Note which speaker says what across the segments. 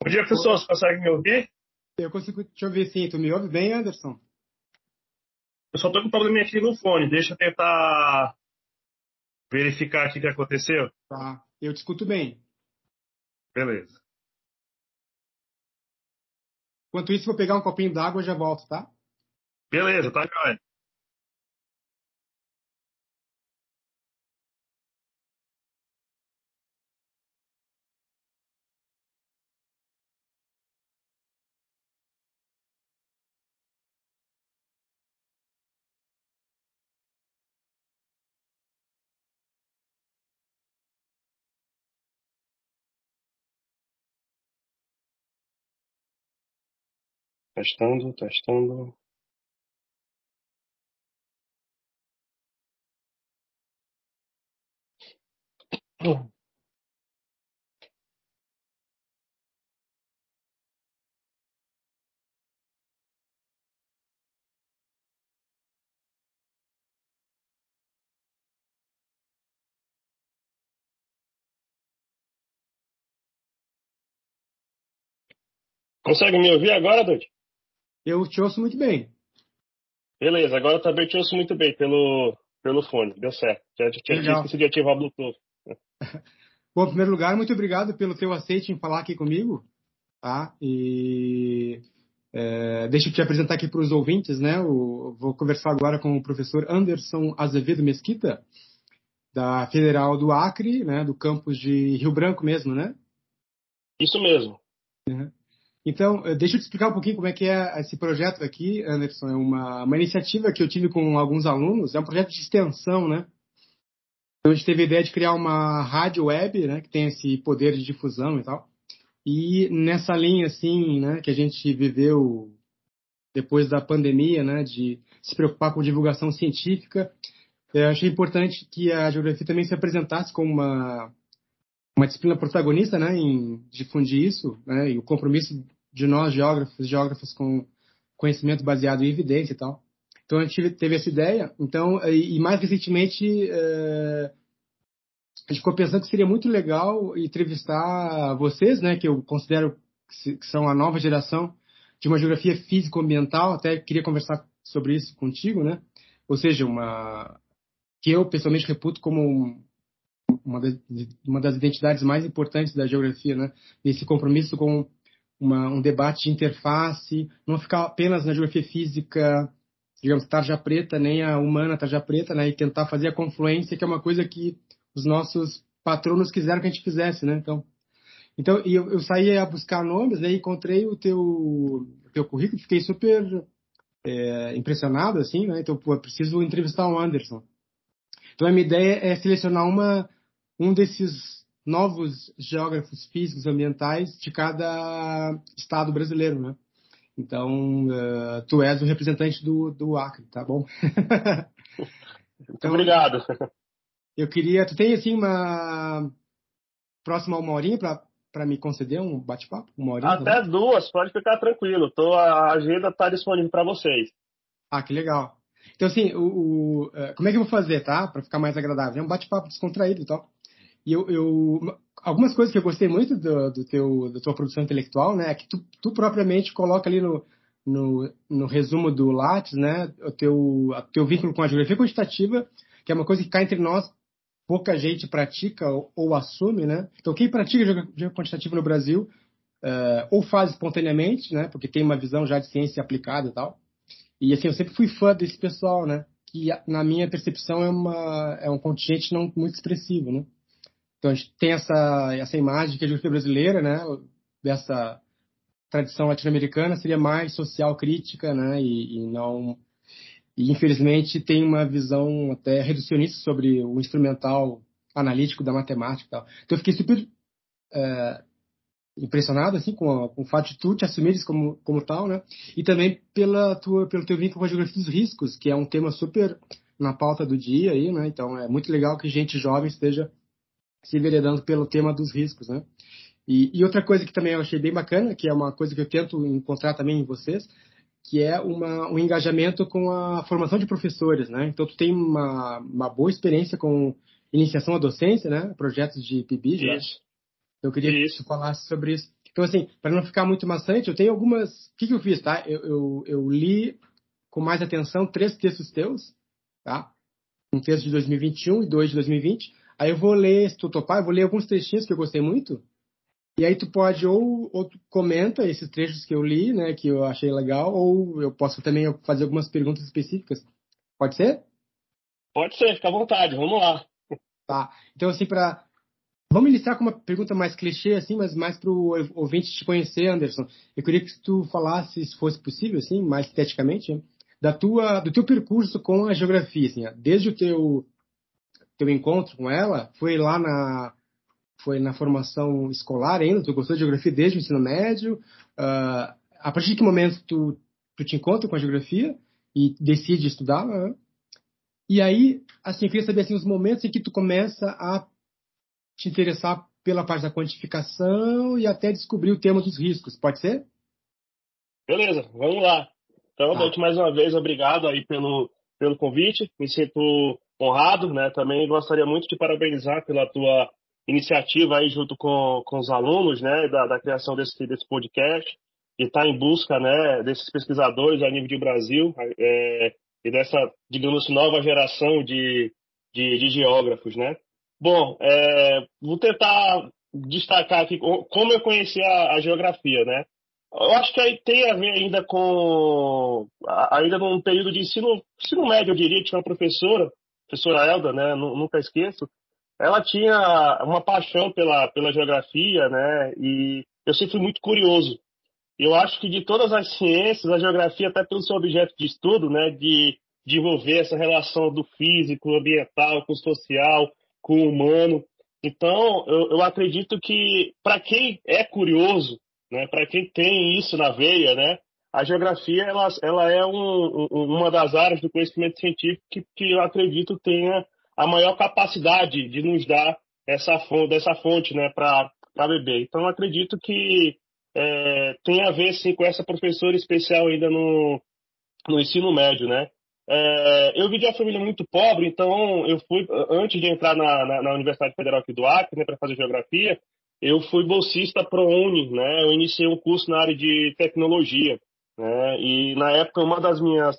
Speaker 1: Bom dia, pessoal. Você consegue me ouvir?
Speaker 2: Eu consigo te ouvir sim. Tu me ouve bem, Anderson?
Speaker 1: Eu só tô com um probleminha aqui no fone. Deixa eu tentar verificar aqui o que aconteceu.
Speaker 2: Tá. Eu te escuto bem.
Speaker 1: Beleza.
Speaker 2: Enquanto isso, vou pegar um copinho d'água e já volto, tá?
Speaker 1: Beleza, tá joia. Testando, testando. Consegue me ouvir agora, Dude?
Speaker 2: Eu te ouço muito bem.
Speaker 1: Beleza, agora também te ouço muito bem pelo, pelo fone. Deu certo. Já tinha esquecido de ativar o Bluetooth.
Speaker 2: Bom, em primeiro lugar, muito obrigado pelo teu aceite em falar aqui comigo. Tá? E é, deixa eu te apresentar aqui para os ouvintes, né? Eu vou conversar agora com o professor Anderson Azevedo Mesquita, da Federal do Acre, né? Do campus de Rio Branco mesmo, né?
Speaker 1: Isso mesmo.
Speaker 2: Uhum. Então, deixa eu te explicar um pouquinho como é que é esse projeto aqui, Anderson. É uma, uma iniciativa que eu tive com alguns alunos, é um projeto de extensão, né? Então, a gente teve a ideia de criar uma rádio web, né, que tem esse poder de difusão e tal. E nessa linha, assim, né, que a gente viveu depois da pandemia, né, de se preocupar com divulgação científica, eu achei importante que a geografia também se apresentasse como uma, uma disciplina protagonista, né, em difundir isso, né, e o compromisso de nós, geógrafos, geógrafos com conhecimento baseado em evidência e tal. Então a gente teve essa ideia. Então, e, mais recentemente, é, a gente ficou pensando que seria muito legal entrevistar vocês, né, que eu considero que são a nova geração de uma geografia físico-ambiental. Até queria conversar sobre isso contigo, né? Ou seja, uma que eu pessoalmente reputo como uma das, uma das identidades mais importantes da geografia, né? Esse compromisso com uma, um debate de interface, não ficar apenas na geografia física, digamos, tarja preta, nem a humana tarja preta, né? E tentar fazer a confluência, que é uma coisa que os nossos patronos quiseram que a gente fizesse, né? Então, então eu, eu saí a buscar nomes, né? E encontrei o teu, o teu currículo, fiquei super é, impressionado, assim, né? Então, pô, preciso entrevistar o Anderson. Então, a minha ideia é selecionar uma, um desses novos geógrafos físicos ambientais de cada estado brasileiro, né? Então, uh, tu és o representante do, do Acre, tá bom?
Speaker 1: então, obrigado.
Speaker 2: Eu queria, tu tem assim uma próxima uma horinha para para me conceder um bate-papo? Uma horinha?
Speaker 1: Até também? duas, pode ficar tranquilo. Tô, a agenda está disponível para vocês.
Speaker 2: Ah, que legal. Então, assim, o, o, uh, como é que eu vou fazer, tá? Para ficar mais agradável. É um bate-papo descontraído e tal. E eu, eu, algumas coisas que eu gostei muito do, do teu, da tua produção intelectual, né, é que tu, tu propriamente coloca ali no, no, no resumo do Lattes, né, o teu, o teu vínculo com a geografia quantitativa, que é uma coisa que cá entre nós pouca gente pratica ou, ou assume, né. Então quem pratica geografia quantitativa no Brasil uh, ou faz espontaneamente, né, porque tem uma visão já de ciência aplicada e tal. E assim eu sempre fui fã desse pessoal, né, que na minha percepção é uma é um contingente não muito expressivo, né. Então a gente tem essa, essa imagem que a geografia brasileira, né, dessa tradição latino-americana, seria mais social crítica, né, e, e, não e infelizmente tem uma visão até reducionista sobre o instrumental analítico da matemática e tal. Então eu fiquei super é, impressionado assim com, com o fato de tu te assumires como como tal, né? E também pela tua pelo teu vínculo com a geografia dos riscos, que é um tema super na pauta do dia aí, né? Então é muito legal que gente jovem esteja se enveredando pelo tema dos riscos, né? E, e, outra coisa que também eu achei bem bacana, que é uma coisa que eu tento encontrar também em vocês, que é uma, um engajamento com a formação de professores, né? Então, tu tem uma, uma boa experiência com iniciação à docência, né? Projetos de PIB. Isso. Eu queria isso. que tu falasse sobre isso. Então, assim, para não ficar muito maçante, eu tenho algumas. O que, que eu fiz, tá? Eu, eu, eu, li com mais atenção três textos teus, tá? Um texto de 2021 e dois de 2020. Aí eu vou ler, se tu topar, eu vou ler alguns trechinhos que eu gostei muito. E aí tu pode ou, ou tu comenta esses trechos que eu li, né, que eu achei legal, ou eu posso também fazer algumas perguntas específicas. Pode ser?
Speaker 1: Pode ser, fica à vontade, vamos lá.
Speaker 2: Tá. Então, assim, para Vamos iniciar com uma pergunta mais clichê, assim, mas mais para o ouvinte te conhecer, Anderson. Eu queria que tu falasse, se fosse possível, assim, mais esteticamente, da tua, do teu percurso com a geografia, assim, desde o teu, teu encontro com ela, foi lá na, foi na formação escolar ainda, tu gostou de geografia desde o ensino médio, uh, a partir de que momento tu, tu te encontra com a geografia e decide estudá-la, né? E aí, assim, eu queria saber, assim, os momentos em que tu começa a te interessar pela parte da quantificação e até descobrir o tema dos riscos. Pode ser?
Speaker 1: Beleza, vamos lá. Então, tá. mais uma vez, obrigado aí pelo, pelo convite. Me sinto honrado, né? Também gostaria muito de parabenizar pela tua iniciativa aí junto com, com os alunos, né, da, da criação desse, desse podcast e estar tá em busca, né, desses pesquisadores a nível de Brasil é, e dessa, digamos, nova geração de, de, de geógrafos, né? Bom, é, vou tentar destacar aqui como eu conheci a, a, geografia, né? Eu acho que aí tem a ver ainda com ainda num período de ensino, ensino médio, eu diria, tinha uma professora, professora Elda, né? Nunca esqueço. Ela tinha uma paixão pela pela geografia, né? E eu sempre fui muito curioso. Eu acho que de todas as ciências, a geografia, até pelo seu objeto de estudo, né? De desenvolver essa relação do físico, ambiental com o social, com o humano. Então, eu, eu acredito que para quem é curioso, né, para quem tem isso na veia, né, a geografia ela, ela é um, um, uma das áreas do conhecimento científico que, que eu acredito tenha a maior capacidade de nos dar essa fonte, fonte né, para beber. Então, eu acredito que é, tem a ver sim com essa professora especial ainda no, no ensino médio, né? É, eu vim de uma família muito pobre, então eu fui, antes de entrar na, na, na Universidade Federal aqui do Acre, né, para fazer geografia, eu fui bolsista ProUni, né, eu iniciei um curso na área de tecnologia, né, e na época uma das minhas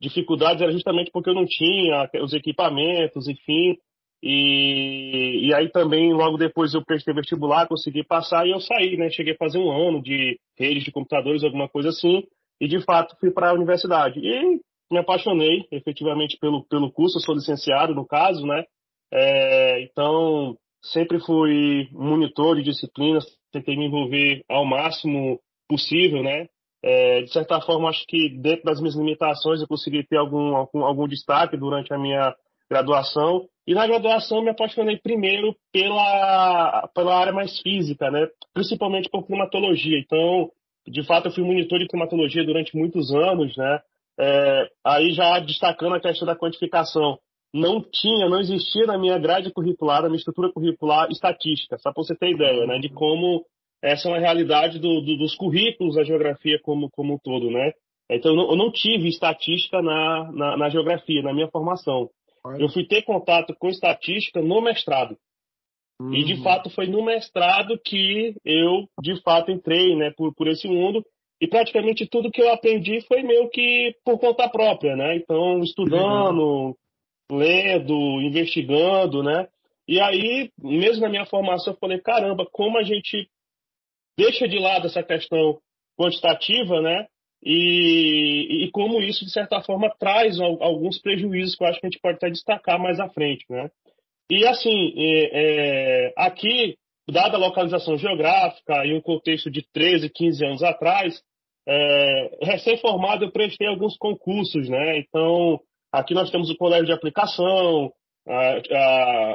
Speaker 1: dificuldades era justamente porque eu não tinha os equipamentos, enfim, e, e aí também logo depois eu prestei vestibular, consegui passar e eu saí, né, cheguei a fazer um ano de redes de computadores, alguma coisa assim, e de fato fui para a universidade. E me apaixonei efetivamente pelo, pelo curso, eu sou licenciado no caso, né? É, então, sempre fui monitor de disciplinas, tentei me envolver ao máximo possível, né? É, de certa forma, acho que dentro das minhas limitações eu consegui ter algum, algum, algum destaque durante a minha graduação. E na graduação me apaixonei primeiro pela, pela área mais física, né? Principalmente por climatologia. Então, de fato, eu fui monitor de climatologia durante muitos anos, né? É, aí já destacando a questão da quantificação, não tinha, não existia na minha grade curricular, na minha estrutura curricular, estatística, só para você ter ideia, né, de como essa é uma realidade do, do, dos currículos da geografia como, como um todo, né? Então, eu não, eu não tive estatística na, na, na, geografia, na minha formação. Eu fui ter contato com estatística no mestrado. Uhum. E, de uhum. fato, foi no mestrado que eu, de fato, entrei né, por, por esse mundo e praticamente tudo que eu aprendi foi meio que por conta própria, né? Então, estudando, lendo, investigando, né? E aí, mesmo na minha formação, eu falei, caramba, como a gente deixa de lado essa questão quantitativa, né? E, e como isso, de certa forma, traz alguns prejuízos que eu acho que a gente pode até destacar mais à frente, né? E assim, é, é, aqui, dada a localização geográfica e um contexto de 13, 15 anos atrás, é, Recém-formado, eu prestei alguns concursos, né? Então, aqui nós temos o Colégio de Aplicação,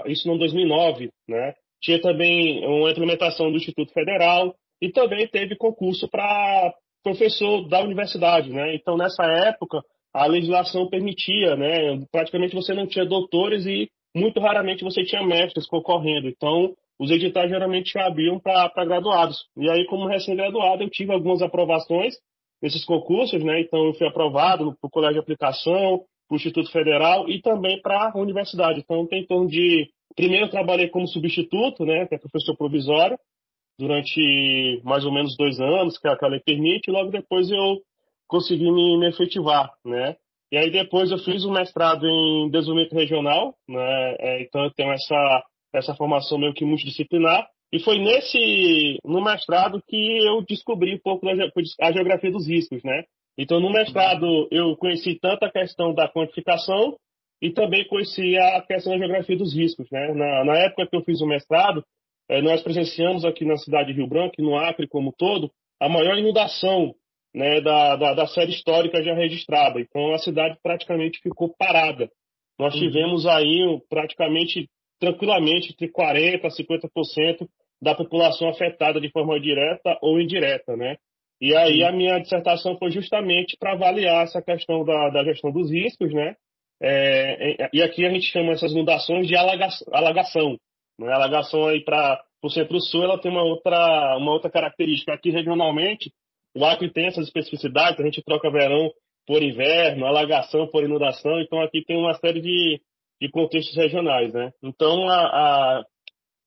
Speaker 1: isso no 2009, né? Tinha também uma implementação do Instituto Federal e também teve concurso para professor da universidade, né? Então, nessa época, a legislação permitia, né? Praticamente você não tinha doutores e muito raramente você tinha mestres concorrendo. Então, os editais geralmente abriam para graduados. E aí, como recém-graduado, eu tive algumas aprovações nesses concursos, né? Então, eu fui aprovado para o Colégio de Aplicação, para o Instituto Federal e também para a universidade. Então, tem em torno de. Primeiro, eu trabalhei como substituto, né? Que é professor provisório. Durante mais ou menos dois anos, que a, que a lei permite, e logo depois eu consegui me, me efetivar, né? E aí depois eu fiz um mestrado em desenvolvimento regional, né? É, então eu tenho essa, essa formação meio que multidisciplinar. E foi nesse, no mestrado que eu descobri um pouco a geografia dos riscos, né? Então no mestrado eu conheci tanto a questão da quantificação e também conheci a questão da geografia dos riscos, né? Na, na época que eu fiz o mestrado, nós presenciamos aqui na cidade de Rio Branco, no Acre como todo, a maior inundação né, da, da, da, série histórica já registrada. Então a cidade praticamente ficou parada. Nós uhum. tivemos aí praticamente tranquilamente entre 40% a 50% da população afetada de forma direta ou indireta, né? E aí a minha dissertação foi justamente para avaliar essa questão da, da, gestão dos riscos, né? É, e aqui a gente chama essas inundações de alagação. alagação? A alagação aí para o centro-sul ela tem uma outra, uma outra característica. Aqui regionalmente o Acre tem essas especificidades, a gente troca verão por inverno, alagação por inundação, então aqui tem uma série de, de contextos regionais, né? Então a, a,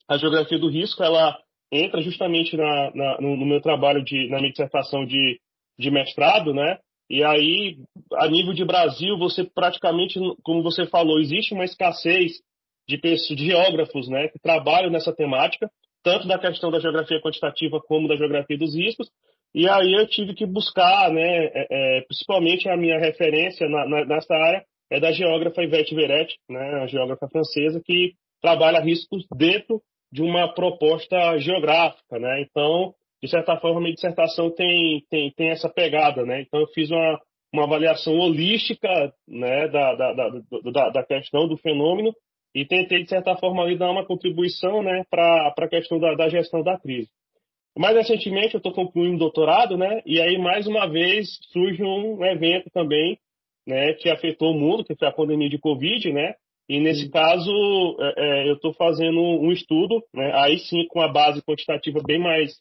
Speaker 1: a geografia do risco, ela entra justamente na, na no, meu trabalho, de, na minha dissertação de, de mestrado, né? E aí, a nível de Brasil, você praticamente, como você falou, existe uma escassez de, de geógrafos, né, que trabalham nessa temática, tanto da questão da geografia quantitativa como da geografia dos riscos, e aí eu tive que buscar, né, é, é, principalmente a minha referência na, na, nessa área é da geógrafa Yvette Veretti, né, a geógrafa francesa, que trabalha riscos dentro de uma proposta geográfica, né? Então, de certa forma, minha dissertação tem, tem, tem essa pegada, né? Então, eu fiz uma, uma avaliação holística, né, da, da, da, da, questão do fenômeno e tentei, de certa forma, ali dar uma contribuição, né, para a questão da, da gestão da crise. Mais recentemente, eu estou concluindo o doutorado, né? E aí, mais uma vez, surge um evento também, né? Que afetou o mundo, que foi a pandemia de Covid, né? E nesse caso, é, é, eu estou fazendo um estudo, né? Aí sim, com a base quantitativa bem mais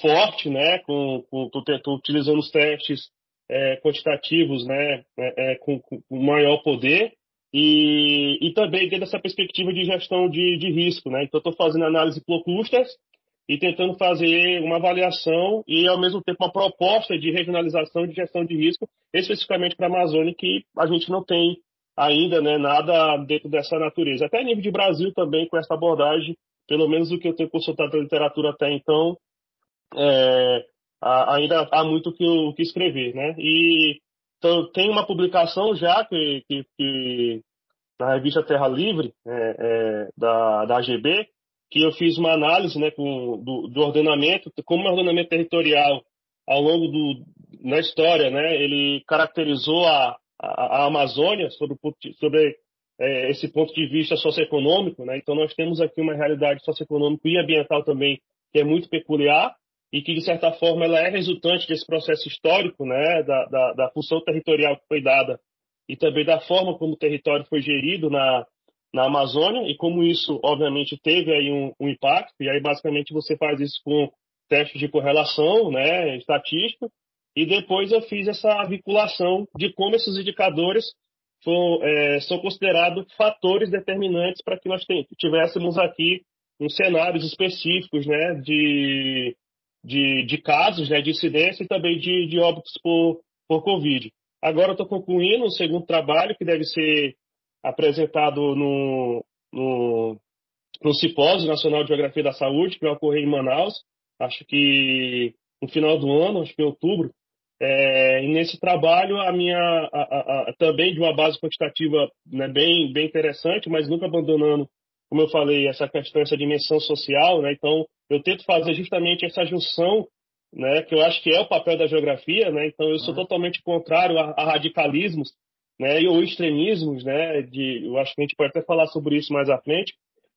Speaker 1: forte, né? Com, com tô, utilizando os testes é, quantitativos, né? É, é, com, com, maior poder e, e também dentro dessa perspectiva de gestão de, de risco, né? Então, estou fazendo análise por clusters e tentando fazer uma avaliação e, ao mesmo tempo, uma proposta de regionalização de gestão de risco, especificamente para a Amazônia, que a gente não tem ainda né, nada dentro dessa natureza. Até a nível de Brasil também, com essa abordagem, pelo menos o que eu tenho consultado na literatura até então, é, ainda há muito o que, que escrever. Né? E então, tem uma publicação já que, que, que na revista Terra Livre, é, é, da, da AGB, que eu fiz uma análise né, com, do, do ordenamento, como o ordenamento territorial ao longo do, na história, né, ele caracterizou a, a, a Amazônia sobre, sobre é, esse ponto de vista socioeconômico. Né? Então, nós temos aqui uma realidade socioeconômica e ambiental também que é muito peculiar e que, de certa forma, ela é resultante desse processo histórico né, da, da, da função territorial que foi dada e também da forma como o território foi gerido na, na Amazônia e como isso, obviamente, teve aí um, um, impacto. E aí, basicamente, você faz isso com testes de correlação, né, estatística, e depois eu fiz essa vinculação de como esses indicadores é, são considerados fatores determinantes para que nós tivéssemos aqui uns cenários específicos, né, de, de, de casos, né, de incidência e também de, de óbitos por, por Covid. Agora estou concluindo um segundo trabalho que deve ser apresentado no, no, no Simpósio Nacional de Geografia da Saúde, que vai ocorrer em Manaus, acho que no final do ano, acho que em outubro. É, e nesse trabalho, a minha a, a, a, também de uma base quantitativa né, bem, bem interessante, mas nunca abandonando, como eu falei, essa questão, essa dimensão social. Né, então, eu tento fazer justamente essa junção, né, que eu acho que é o papel da geografia. Né, então, eu sou uhum. totalmente contrário a, a radicalismos né, ou extremismos, né, de, eu acho que a gente pode até falar sobre isso mais à frente,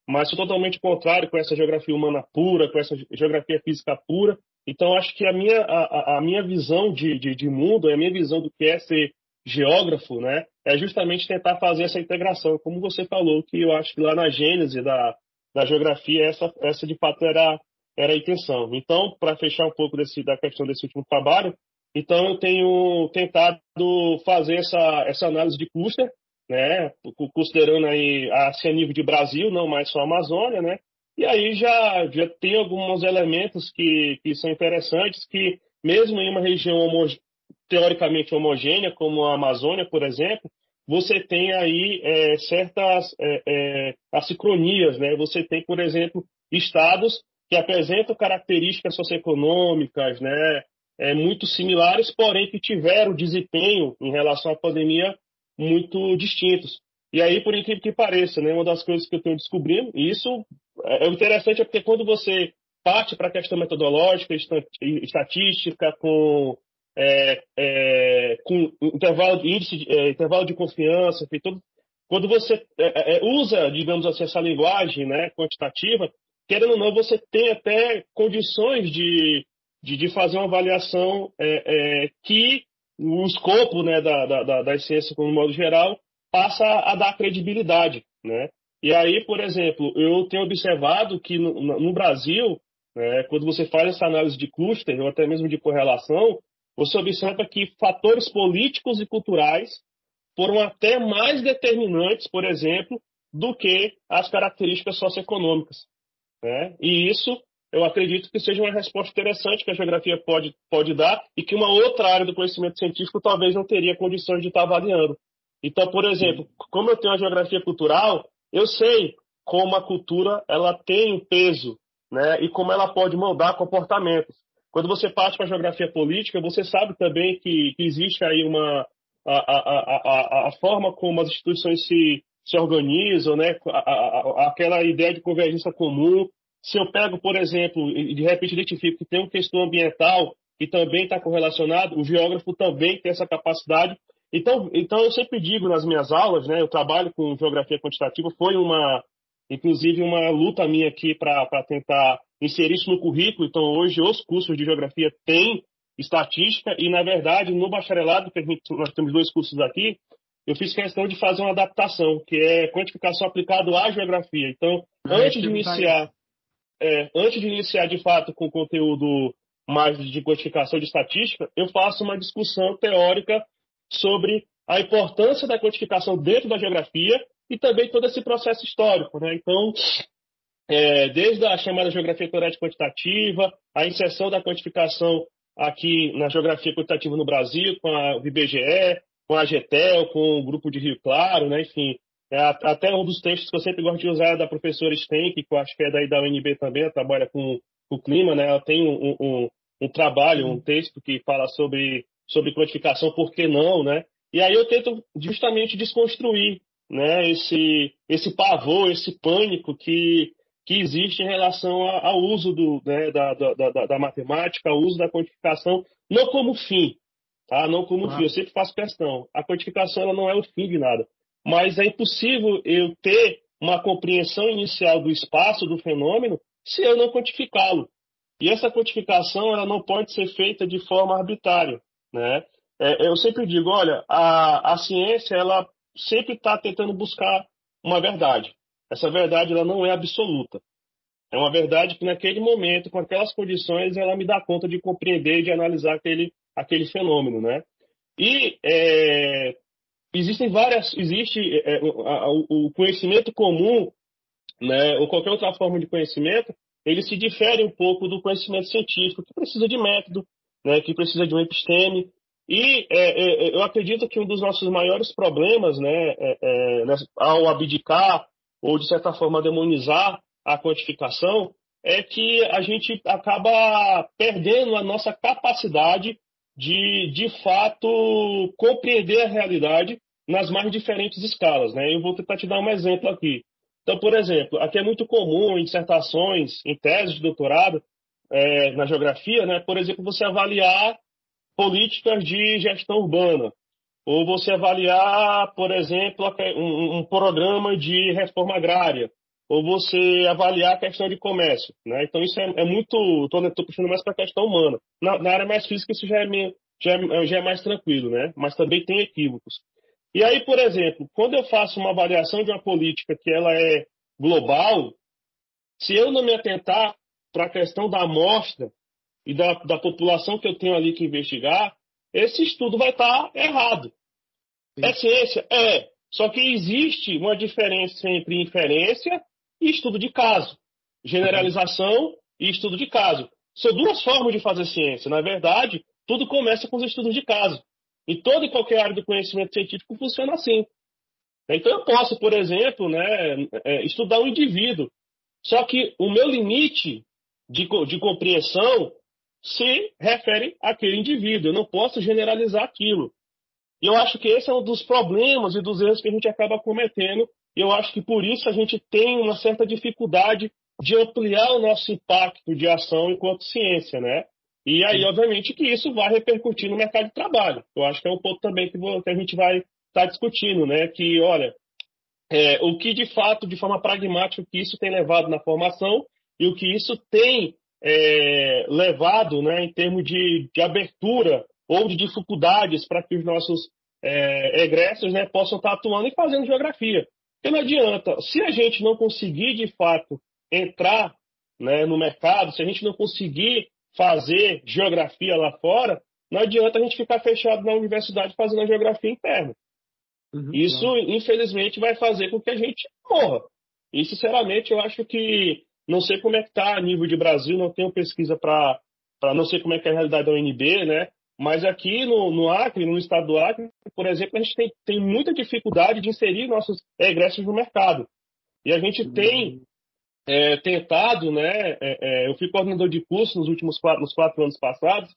Speaker 1: mas sou totalmente contrário com essa geografia humana pura, com essa geografia física pura. Então, acho que a minha, a, a minha visão de, de, de, mundo, a minha visão do que é ser geógrafo, né, é justamente tentar fazer essa integração, como você falou, que eu acho que lá na gênese da, da geografia, essa, essa de fato era, era a intenção. Então, para fechar um pouco desse, da questão desse último trabalho, então, eu tenho tentado fazer essa, essa análise de cluster, né, considerando aí a nível de Brasil, não mais só a Amazônia, né, E aí já, já tem alguns elementos que, que são interessantes, que mesmo em uma região teoricamente homogênea, como a Amazônia, por exemplo, você tem aí é, certas é, é, assicronias, né? Você tem, por exemplo, estados que apresentam características socioeconômicas, né? É, muito similares, porém que tiveram desempenho em relação à pandemia muito distintos. E aí, por incrível que pareça, né, uma das coisas que eu tenho descobrindo, e isso é, é interessante, é porque quando você parte para a questão metodológica, estatística, com é, é, com intervalo de índice, é, intervalo de confiança, todo, quando você é, é, usa, digamos assim, essa linguagem né, quantitativa, querendo ou não, você tem até condições de, de, de fazer uma avaliação é, que o escopo né, da, da, das ciências, como modo geral, passa a dar credibilidade. Né? E aí, por exemplo, eu tenho observado que no, no Brasil, né, quando você faz essa análise de cluster, ou até mesmo de correlação, você observa que fatores políticos e culturais foram até mais determinantes, por exemplo, do que as características socioeconômicas. Né? E isso eu acredito que seja uma resposta interessante que a geografia pode, pode dar e que uma outra área do conhecimento científico talvez não teria condições de estar avaliando. Então, por exemplo, como eu tenho a geografia cultural, eu sei como a cultura ela tem um peso né, e como ela pode moldar comportamentos. Quando você parte para a geografia política, você sabe também que, que existe aí uma a, a, a, a, forma como as instituições se, se organizam, né? aquela ideia de convergência comum. Se eu pego, por exemplo, e de repente identifico que tem uma questão ambiental que também está correlacionado, o geógrafo também tem essa capacidade. Então, então eu sempre digo nas minhas aulas, né? Eu trabalho com geografia quantitativa, foi uma, inclusive uma luta minha aqui para tentar inserir isso no currículo. Então, hoje, os cursos de geografia têm estatística e, na verdade, no bacharelado, nós temos dois cursos aqui, eu fiz questão de fazer uma adaptação, que é quantificação aplicada à geografia. Então, ah, antes de iniciar, é, antes de iniciar de fato com o conteúdo mais de quantificação de estatística, eu faço uma discussão teórica sobre a importância da quantificação dentro da geografia e também todo esse processo histórico. Né? Então, é, desde a chamada geografia teorética quantitativa, a inserção da quantificação aqui na geografia quantitativa no Brasil, com a IBGE, com a GETEL, com o grupo de Rio Claro, né? enfim. É, até um dos textos que eu sempre gosto de usar é da professora Stenck, que eu acho que é daí da UNB também, ela trabalha com, com o clima, né? ela tem um, um, um trabalho, um texto que fala sobre, sobre quantificação, por que não, né? E aí eu tento justamente desconstruir né, esse, esse pavor, esse pânico que que existe em relação ao uso do, né, da, da, da, da, matemática, ao uso da quantificação, não como fim, tá? não como ah. fim. Eu sempre faço questão. A quantificação ela não é o fim de nada, mas é impossível eu ter uma compreensão inicial do espaço do fenômeno se eu não quantificá-lo. E essa quantificação ela não pode ser feita de forma arbitrária, né? É, eu sempre digo, olha, a, a ciência ela sempre está tentando buscar uma verdade. Essa verdade ela não é absoluta. É uma verdade que naquele momento, com aquelas condições, ela me dá conta de compreender e de analisar aquele, aquele fenômeno, né? E é, existem várias, existe é, o, o conhecimento comum, né, ou qualquer outra forma de conhecimento, ele se difere um pouco do conhecimento científico, que precisa de método, né, que precisa de um episteme. E é, é eu acredito que um dos nossos maiores problemas, né, é, é, né, ao abdicar ou de certa forma demonizar a quantificação, é que a gente acaba perdendo a nossa capacidade de, de fato, compreender a realidade nas mais diferentes escalas. Né? Eu vou tentar te dar um exemplo aqui. Então, por exemplo, aqui é muito comum em dissertações, em teses de doutorado, é, na geografia, né? por exemplo, você avaliar políticas de gestão urbana, ou você avaliar, por exemplo, um, programa de reforma agrária, ou você avaliar a questão de comércio. Né? Então, isso é, é muito. Estou puxando mais para a questão humana. Na, na, área mais física, isso já é, meio, já, é, já é mais tranquilo, né? mas também tem equívocos. E aí, por exemplo, quando eu faço uma avaliação de uma política que ela é global, se eu não me atentar para a questão da amostra e da, da população que eu tenho ali que investigar, esse estudo vai estar tá errado. Sim. É ciência? É. Só que existe uma diferença entre inferência e estudo de caso. generalização e estudo de caso. São duas formas de fazer ciência. Na verdade, tudo começa com os estudos de caso. E toda e qualquer área do conhecimento científico funciona assim. Então eu posso, por exemplo, né, é, estudar um indivíduo. Só que o meu limite de, de compreensão se refere àquele indivíduo. Eu não posso generalizar aquilo. E eu acho que esse é um dos problemas e dos erros que a gente acaba cometendo. E eu acho que por isso a gente tem uma certa dificuldade de ampliar o nosso impacto de ação enquanto ciência, né? E aí, obviamente, que isso vai repercutir no mercado de trabalho. Eu acho que é um ponto também que, a gente vai estar tá discutindo, né? Que, olha, é, o que de fato, de forma pragmática, o que isso tem levado na formação e o que isso tem é, levado, né, em termos de, de abertura ou de dificuldades para que os nossos é, egressos né, possam estar atuando e fazendo geografia. Porque não adianta, se a gente não conseguir de fato entrar né, no mercado, se a gente não conseguir fazer geografia lá fora, não adianta a gente ficar fechado na universidade fazendo a geografia interna. Uhum, Isso, claro. infelizmente, vai fazer com que a gente morra. E, sinceramente, eu acho que não sei como é que está a nível de Brasil, não tenho pesquisa para não sei como é que é a realidade da UNB, né? Mas aqui no, no Acre, no estado do Acre, por exemplo, a gente tem, tem muita dificuldade de inserir nossos egressos no mercado. E a gente tem é, tentado, né? É, é, eu fui coordenador de curso nos últimos quatro, nos quatro anos passados,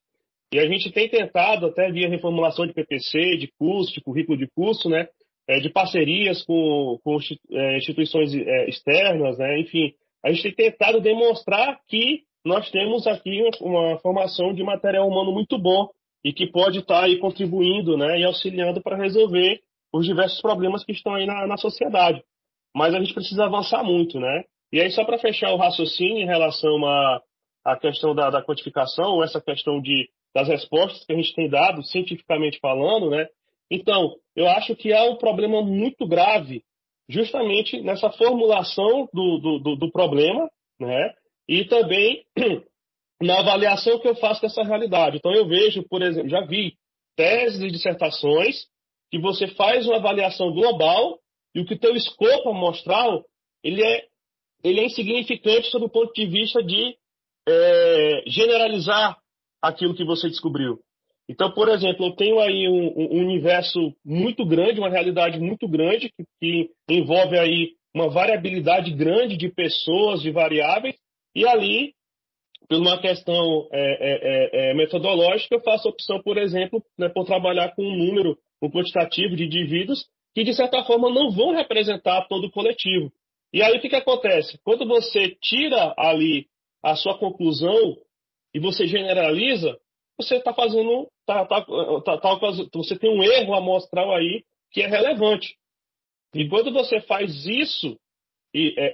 Speaker 1: e a gente tem tentado, até via reformulação de PPC, de curso, de currículo de curso, né? De parcerias com, com instituições externas, né? Enfim, a gente tem tentado demonstrar que nós temos aqui uma formação de material humano muito bom e que pode estar aí contribuindo né, e auxiliando para resolver os diversos problemas que estão aí na, na sociedade. Mas a gente precisa avançar muito, né? E aí, só para fechar o raciocínio em relação à, à questão da, da quantificação, essa questão de, das respostas que a gente tem dado, cientificamente falando, né? Então, eu acho que há um problema muito grave justamente nessa formulação do, do, do, do problema, né? E também na avaliação que eu faço dessa realidade. Então eu vejo, por exemplo, já vi teses e dissertações que você faz uma avaliação global e o que teu escopo amostral ele é ele é insignificante sob o ponto de vista de é, generalizar aquilo que você descobriu. Então, por exemplo, eu tenho aí um, um universo muito grande, uma realidade muito grande, que, que, envolve aí uma variabilidade grande de pessoas, de variáveis, e ali, por uma questão é, é, é, é metodológica, eu faço opção, por exemplo, né, por trabalhar com um número, um quantitativo de indivíduos que, de certa forma, não vão representar todo o coletivo. E aí, o que, que acontece? Quando você tira ali a sua conclusão e você generaliza, você está fazendo, tá, tá, tá, tá, você tem um erro amostral aí que é relevante. E quando você faz isso, e, é,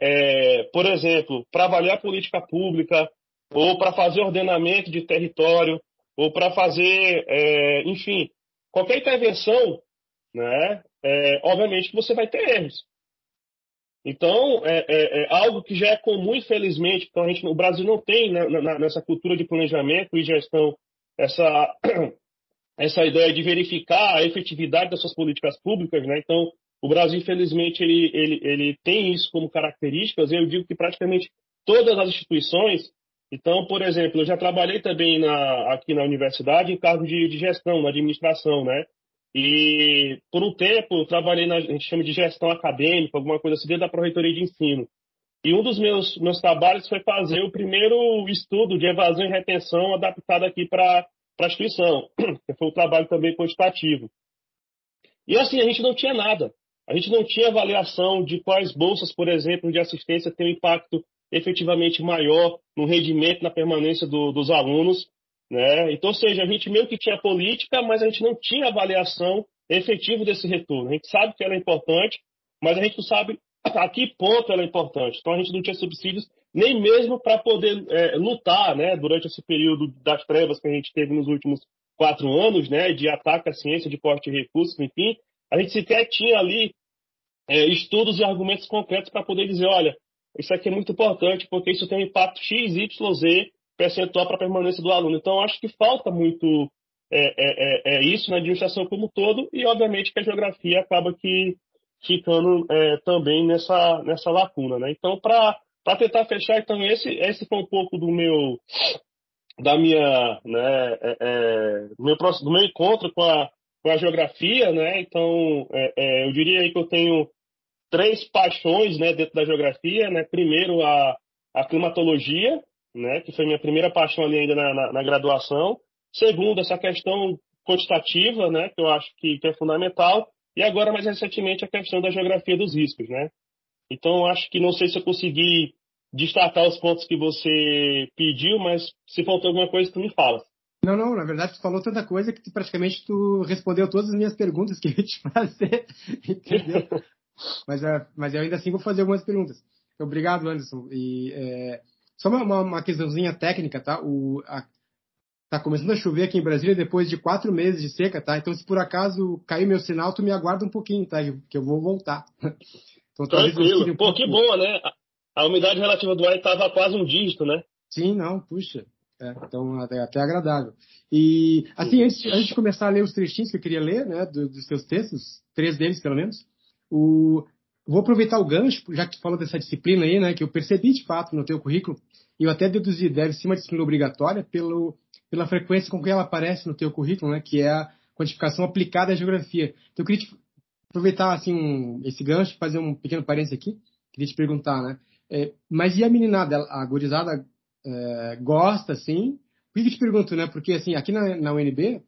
Speaker 1: é, por exemplo, para avaliar política pública, ou para fazer ordenamento de território, ou para fazer, é, enfim, qualquer intervenção, né, é, obviamente que você vai ter erros. Então, é, é, é, algo que já é comum, infelizmente, então a gente, o Brasil não tem né, nessa cultura de planejamento e gestão essa, essa ideia de verificar a efetividade das suas políticas públicas, né? Então, o Brasil, infelizmente, ele, ele, ele tem isso como características. Eu digo que praticamente todas as instituições. Então, por exemplo, eu já trabalhei também na, aqui na universidade em cargo de, de gestão, na administração, né? E por um tempo eu trabalhei na a gente chama de gestão acadêmica, alguma coisa assim, dentro da Proreitoria de Ensino. E um dos meus, meus trabalhos foi fazer o primeiro estudo de evasão e retenção adaptado aqui para a instituição, que foi um trabalho também quantitativo. E assim, a gente não tinha nada. A gente não tinha avaliação de quais bolsas, por exemplo, de assistência têm um impacto efetivamente maior no rendimento, na permanência do, dos alunos. Né? Então, ou seja, a gente meio que tinha política, mas a gente não tinha avaliação efetiva desse retorno. A gente sabe que ela é importante, mas a gente não sabe a que ponto ela é importante. Então a gente não tinha subsídios nem mesmo para poder é, lutar, né, durante esse período das trevas que a gente teve nos últimos quatro anos, né, de ataque à ciência, de corte de recursos, enfim, a gente sequer tinha ali é, estudos e argumentos concretos para poder dizer, olha, isso aqui é muito importante porque isso tem um impacto x, y, z percentual para a permanência do aluno. Então acho que falta muito é, é, é, é isso na administração como um todo e obviamente que a geografia acaba que ficando é, também nessa, nessa lacuna. Né? Então, para tentar fechar, então, esse, esse foi um pouco do meu, da minha, né, é, é, do, meu, do meu encontro com a, com a geografia, né? Então, é, é, eu diria que eu tenho três paixões, né, dentro da geografia, né? Primeiro, a, a climatologia, né, que foi minha primeira paixão ali ainda na, na, na graduação. Segundo, essa questão quantitativa, né, que eu acho que, que, é fundamental. E agora, mais recentemente, a questão da geografia dos riscos, né? Então, acho que não sei se eu consegui destacar os pontos que você pediu, mas se faltou alguma coisa, tu me fala.
Speaker 2: Não, não, na verdade tu falou tanta coisa que tu, praticamente tu respondeu todas as minhas perguntas que eu ia te fazer, entendeu? mas, uh, mas eu ainda assim vou fazer algumas perguntas. Obrigado, Anderson. E, é, só uma, uma, uma, questãozinha técnica, tá? O, a, tá começando a chover aqui em Brasília depois de quatro meses de seca, tá? Então se por acaso cair meu sinal, tu me aguarda um pouquinho, tá? Que eu vou voltar.
Speaker 1: Então, Tranquilo. Um Pô, que boa, né? A umidade relativa do ar estava quase um dígito, né?
Speaker 2: Sim, não, puxa. É, então, até, até agradável. E, assim, antes, antes, de começar a ler os trechinhos que eu queria ler, né, do, dos seus textos, três deles pelo menos, o, vou aproveitar o gancho, já que tu falou dessa disciplina aí, né, que eu percebi de fato no teu currículo, e eu até deduzi, deve ser uma disciplina obrigatória pelo, pela frequência com que ela aparece no teu currículo, né, que é a quantificação aplicada à geografia. Então, eu queria te, aproveitar, assim, um, esse gancho, fazer um pequeno parênteses aqui, queria te perguntar, né, é, mas e a meninada, a gurizada é, gosta, sim. Por que eu te pergunto, né? Porque, assim, aqui na, na UNB,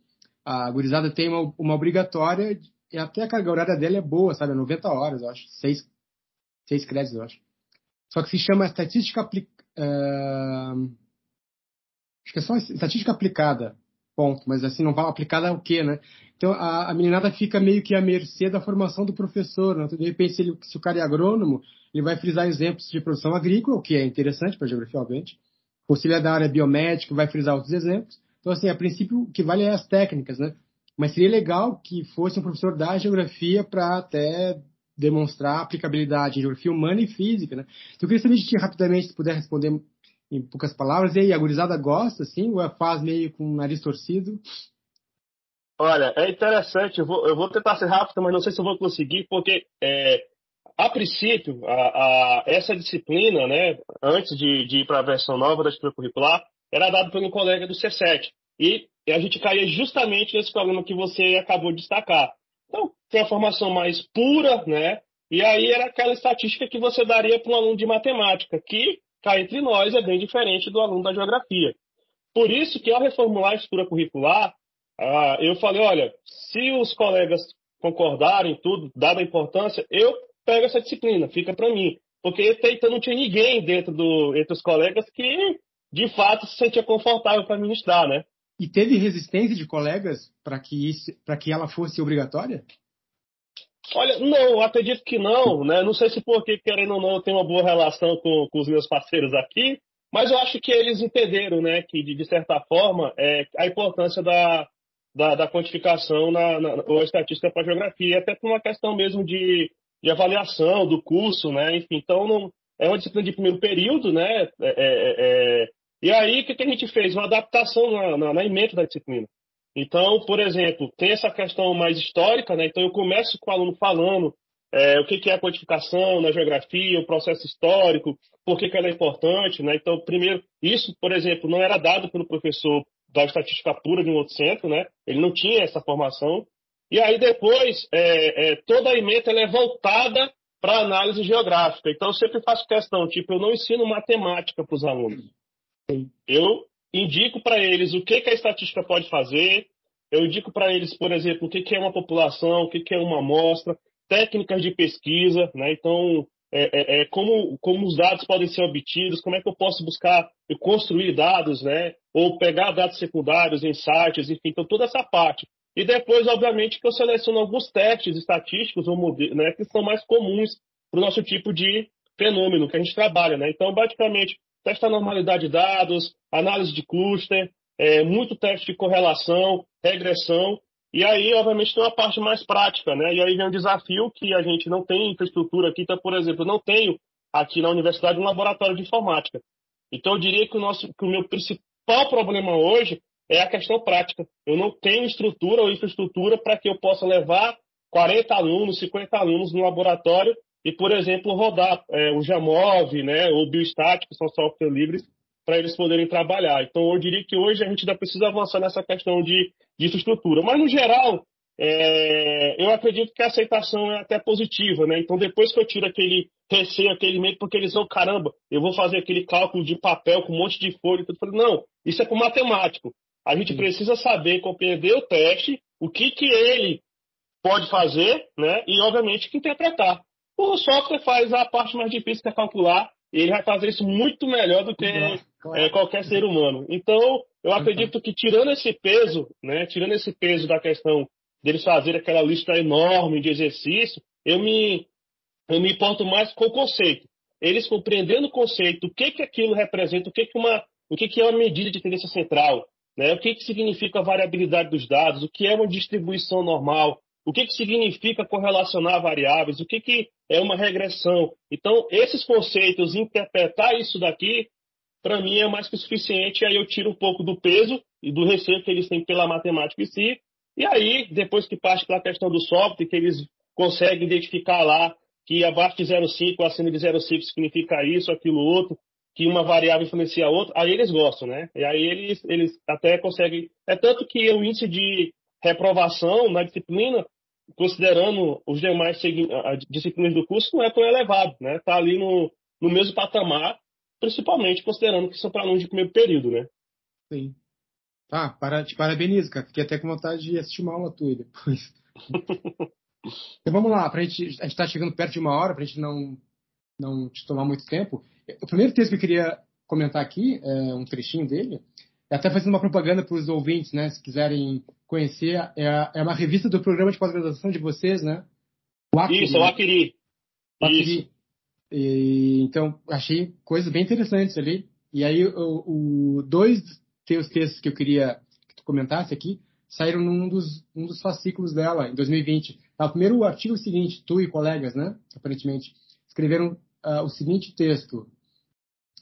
Speaker 2: a gurizada tem uma, uma obrigatória, e até a carga horária dela é boa, sabe? É 90 horas, eu acho. Seis, seis créditos, eu acho. Só que se chama estatística aplicada. Uh, acho que é só estatística aplicada, ponto. Mas assim, não fala aplicada o quê, né? Então a, a meninada fica meio que à mercê da formação do professor, né? De repente, se, ele, se o cara é agrônomo, ele vai frisar exemplos de produção agrícola, o que é interessante para a geografia, obviamente ou se ele é da área biomédica, vai frisar outros exemplos. Então, assim, a princípio, o que vale é as técnicas, né? Mas seria legal que fosse um professor da geografia para até demonstrar aplicabilidade em geografia humana e física, né? Então, eu queria saber de ti rapidamente, se puder responder em poucas palavras. E aí, a gurizada gosta, assim, ou é faz meio com o nariz torcido?
Speaker 1: Olha, é interessante, eu vou, eu vou tentar ser rápido, mas não sei se eu vou conseguir, porque é, a princípio, a, a, essa disciplina, né, antes de, de ir para a versão nova da estrutura curricular, era dada por um colega do C7. E a gente caía justamente nesse problema que você acabou de destacar. Então, tem a formação mais pura, né? E aí era aquela estatística que você daria para um aluno de matemática, que, cá entre nós, é bem diferente do aluno da geografia. Por isso que, ao reformular a estrutura curricular, ah, eu falei, olha, se os colegas concordarem tudo, dada a importância, eu pega essa disciplina, fica para mim. Porque então não tinha ninguém dentro do, entre os colegas que, de fato, se sentia confortável para ministrar, né?
Speaker 2: E teve resistência de colegas para que, que ela fosse obrigatória?
Speaker 1: Olha, não, acredito que não, né? Não sei se porque, querendo ou não, eu tenho uma boa relação com, com os meus parceiros aqui, mas eu acho que eles entenderam, né, que de, de certa forma, é, a importância da, da, da quantificação na, na, ou estatística para geografia, até por uma questão mesmo de, de avaliação do curso, né? Enfim, então não, é uma disciplina de primeiro período, né? É, é, é, é e aí, o que, que, a gente fez? Uma adaptação na, na, na emenda da disciplina. Então, por exemplo, tem essa questão mais histórica, né? Então, eu começo com o aluno falando é, o que, que, é a codificação na geografia, o processo histórico, por que, que ela é importante, né? Então, primeiro, isso, por exemplo, não era dado pelo professor da estatística pura de um outro centro, né? Ele não tinha essa formação. E aí depois, é, é, toda a emenda é voltada para análise geográfica. Então eu sempre faço questão, tipo, eu não ensino matemática para os alunos. Eu indico para eles o que, que a estatística pode fazer, eu indico para eles, por exemplo, o que, que é uma população, o que, que é uma amostra, técnicas de pesquisa, né? Então, é, é, é, como, como os dados podem ser obtidos, como é que eu posso buscar e construir dados, né? Ou pegar dados secundários em sites, enfim, então toda essa parte. E depois, obviamente, que eu seleciono alguns testes estatísticos ou né, que são mais comuns para o nosso tipo de fenômeno que a gente trabalha. Né? Então, basicamente, teste da normalidade de dados, análise de cluster, é, muito teste de correlação, regressão. E aí, obviamente, tem uma parte mais prática. Né? E aí vem um desafio que a gente não tem infraestrutura aqui. Então, por exemplo, eu não tenho aqui na universidade um laboratório de informática. Então, eu diria que o, nosso, que o meu principal problema hoje é a questão prática. Eu não tenho estrutura ou infraestrutura para que eu possa levar 40 alunos, 50 alunos no laboratório e, por exemplo, rodar é, o Jamov, né, o Biostat, que são software livres, para eles poderem trabalhar. Então, eu diria que hoje a gente ainda precisa avançar nessa questão de, de infraestrutura. Mas, no geral, é, eu acredito que a aceitação é até positiva, né? Então, depois que eu tiro aquele receio, aquele medo, porque eles vão, caramba, eu vou fazer aquele cálculo de papel com um monte de folha e tudo. Eu falei, não, isso é com matemático. A gente Sim. precisa saber compreender o teste, o que, que ele pode fazer, né? E, obviamente, que interpretar. O software faz a parte mais difícil que é calcular, e ele vai fazer isso muito melhor do que claro. é, qualquer ser humano. Então, eu acredito que tirando esse peso, né? Tirando esse peso da questão deles fazerem aquela lista enorme de exercício, eu me, eu me importo mais com o conceito. Eles compreendendo o conceito, o que, que aquilo representa, o que, que, uma, o que, que é uma medida de tendência central, né? o que, que significa a variabilidade dos dados, o que é uma distribuição normal, o que, que significa correlacionar variáveis, o que, que é uma regressão. Então, esses conceitos, interpretar isso daqui, para mim é mais que suficiente, aí eu tiro um pouco do peso e do receio que eles têm pela matemática em si, e aí, depois que parte para a questão do software, que eles conseguem identificar lá que abaixo de 0,5 ou acima de 0,5 significa isso, aquilo, outro, que uma variável influencia a outra, aí eles gostam, né? E aí eles, eles até conseguem. É tanto que o índice de reprovação na disciplina, considerando os demais disciplinas do curso, não é tão elevado, né? Está ali no, no mesmo patamar, principalmente considerando que são para alunos de primeiro período, né?
Speaker 2: Sim. Ah, para, te parabenizo, cara. Fiquei até com vontade de assistir uma aula tua depois. então vamos lá, pra gente, a gente está chegando perto de uma hora, para a gente não, não te tomar muito tempo. O primeiro texto que eu queria comentar aqui, é um trechinho dele, até fazendo uma propaganda para os ouvintes, né? Se quiserem conhecer, é, é uma revista do programa de pós-graduação de vocês, né?
Speaker 1: O Acri, Isso, o Acri.
Speaker 2: Isso. E, então, achei coisas bem interessantes ali. E aí, o, o dois tem os textos que eu queria que tu comentasse aqui, saíram num dos, um dos fascículos dela, em 2020. Tá, o primeiro artigo é o seguinte, tu e colegas, né, aparentemente, escreveram uh, o seguinte texto.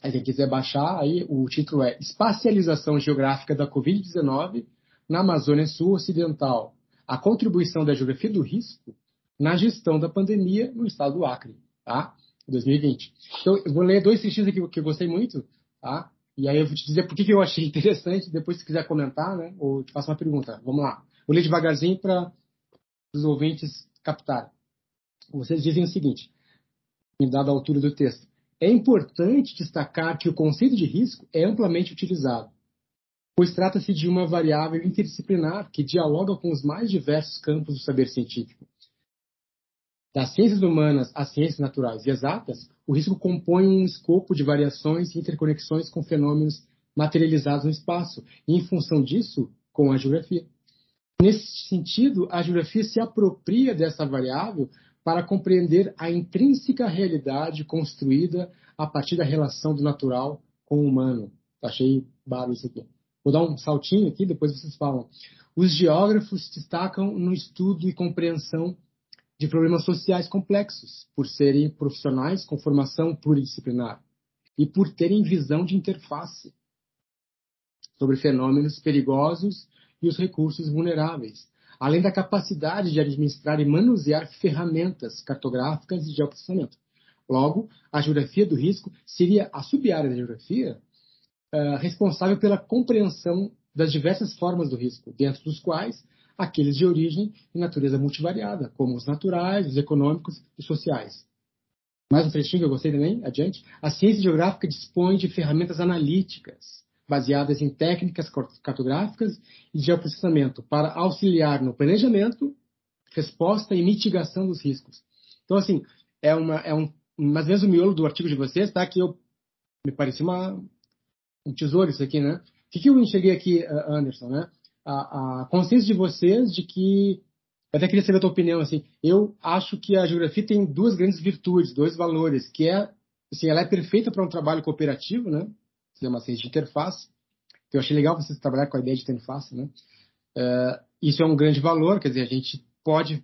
Speaker 2: Aí quem quiser baixar, aí o título é Espacialização Geográfica da Covid-19 na Amazônia Sul Ocidental. A contribuição da geografia do risco na gestão da pandemia no estado do Acre, tá? 2020. Então, eu vou ler dois trechinhos aqui que eu gostei muito, tá? E aí eu vou te dizer por que, eu achei interessante, depois se quiser comentar, né? Ou te faço uma pergunta. Vamos lá. Vou ler devagarzinho para os ouvintes captarem. Vocês dizem o seguinte, em dada a altura do texto. É importante destacar que o conceito de risco é amplamente utilizado, pois trata-se de uma variável interdisciplinar que dialoga com os mais diversos campos do saber científico. Das ciências humanas às ciências naturais e exatas, o risco compõe um escopo de variações e interconexões com fenômenos materializados no espaço, e em função disso, com a geografia. Nesse sentido, a geografia se apropria dessa variável para compreender a intrínseca realidade construída a partir da relação do natural com o humano. Achei barulho isso aqui. Vou dar um saltinho aqui, depois vocês falam. Os geógrafos destacam no estudo e compreensão de problemas sociais complexos, por serem profissionais com formação pluridisciplinar e por terem visão de interface sobre fenômenos perigosos e os recursos vulneráveis, além da capacidade de administrar e manusear ferramentas cartográficas e de geoprocessamento. Logo, a geografia do risco seria a sub-área da geografia uh, responsável pela compreensão das diversas formas do risco, dentro dos quais aqueles de origem e natureza multivariada, como os naturais, os econômicos e sociais. Mais um trechinho que eu gostei também, adiante. A ciência geográfica dispõe de ferramentas analíticas, baseadas em técnicas cartográficas e de geoprocessamento, para auxiliar no planejamento, resposta e mitigação dos riscos. Então, assim, é, uma, é um, mais ou menos o miolo do artigo de vocês, tá? Que eu, me parecia uma, um tesouro isso aqui, né? O que, que eu enxerguei aqui, Anderson, né? a, a consciência de vocês de que eu até queria saber a tua opinião assim. Eu acho que a geografia tem duas grandes virtudes, dois valores, que é assim, ela é perfeita para um trabalho cooperativo, né? Ciência de interface. Então, eu achei legal vocês trabalhar com a ideia de interface, né? Uh, isso é um grande valor, quer dizer, a gente pode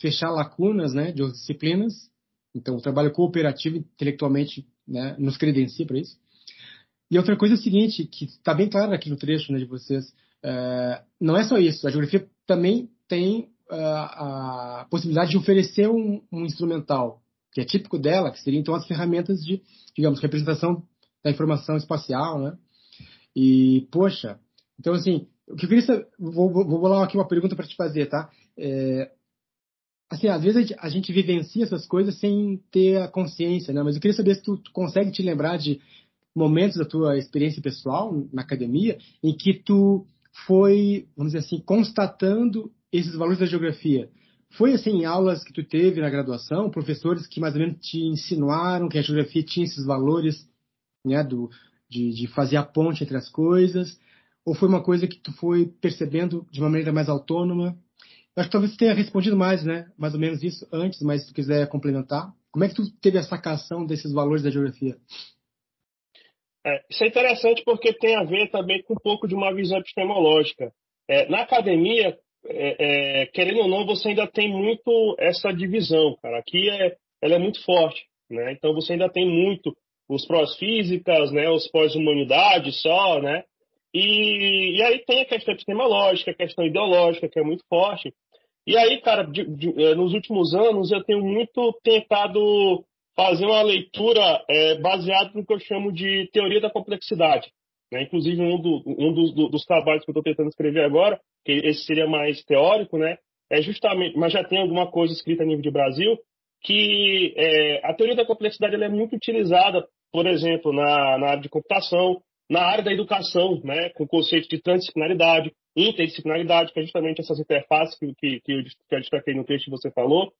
Speaker 2: fechar lacunas, né, de outras disciplinas. Então, o trabalho cooperativo intelectualmente, né, nos credencia para isso. E outra coisa é o seguinte, que está bem claro aqui no trecho, né, de vocês. É, não é só isso, a geografia também tem uh, a possibilidade de oferecer um, um, instrumental, que é típico dela, que seriam então as ferramentas de, digamos, representação da informação espacial, né? E, poxa, então assim, o que eu queria saber, vou, vou, bolar aqui uma pergunta para te fazer, tá? É, assim, às vezes a gente, a gente, vivencia essas coisas sem ter a consciência, né? Mas eu queria saber se tu, tu consegue te lembrar de momentos da tua experiência pessoal na academia em que tu foi, vamos dizer assim, constatando esses valores da geografia. Foi assim em aulas que tu teve na graduação, professores que mais ou menos te insinuaram que a geografia tinha esses valores, né, do, de, de fazer a ponte entre as coisas? Ou foi uma coisa que tu foi percebendo de uma maneira mais autônoma? Acho que talvez você tenha respondido mais, né? Mais ou menos isso antes, mas se tu quiser complementar. Como é que tu teve a sacação desses valores da geografia?
Speaker 1: É, isso é interessante porque tem a ver também com um pouco de uma visão epistemológica. É, na academia, é, é, querendo ou não, você ainda tem muito essa divisão, cara. Aqui é, ela é muito forte, né? Então você ainda tem muito os prós-físicas, né? Os pós-humanidades só, né? E, e, aí tem a questão epistemológica, a questão ideológica, que é muito forte. E aí, cara, de, de, é, nos últimos anos eu tenho muito tentado fazer uma leitura é, baseada no que eu chamo de teoria da complexidade. Né? Inclusive, um, do, um dos, do, dos, trabalhos que eu estou tentando escrever agora, que esse seria mais teórico, né? é justamente, mas já tem alguma coisa escrita a nível de Brasil, que é, a teoria da complexidade é muito utilizada, por exemplo, na, na área de computação, na área da educação, né, com o conceito de transdisciplinaridade, interdisciplinaridade, que é justamente essas interfaces que, que, que, eu, que eu destaquei no texto que você falou.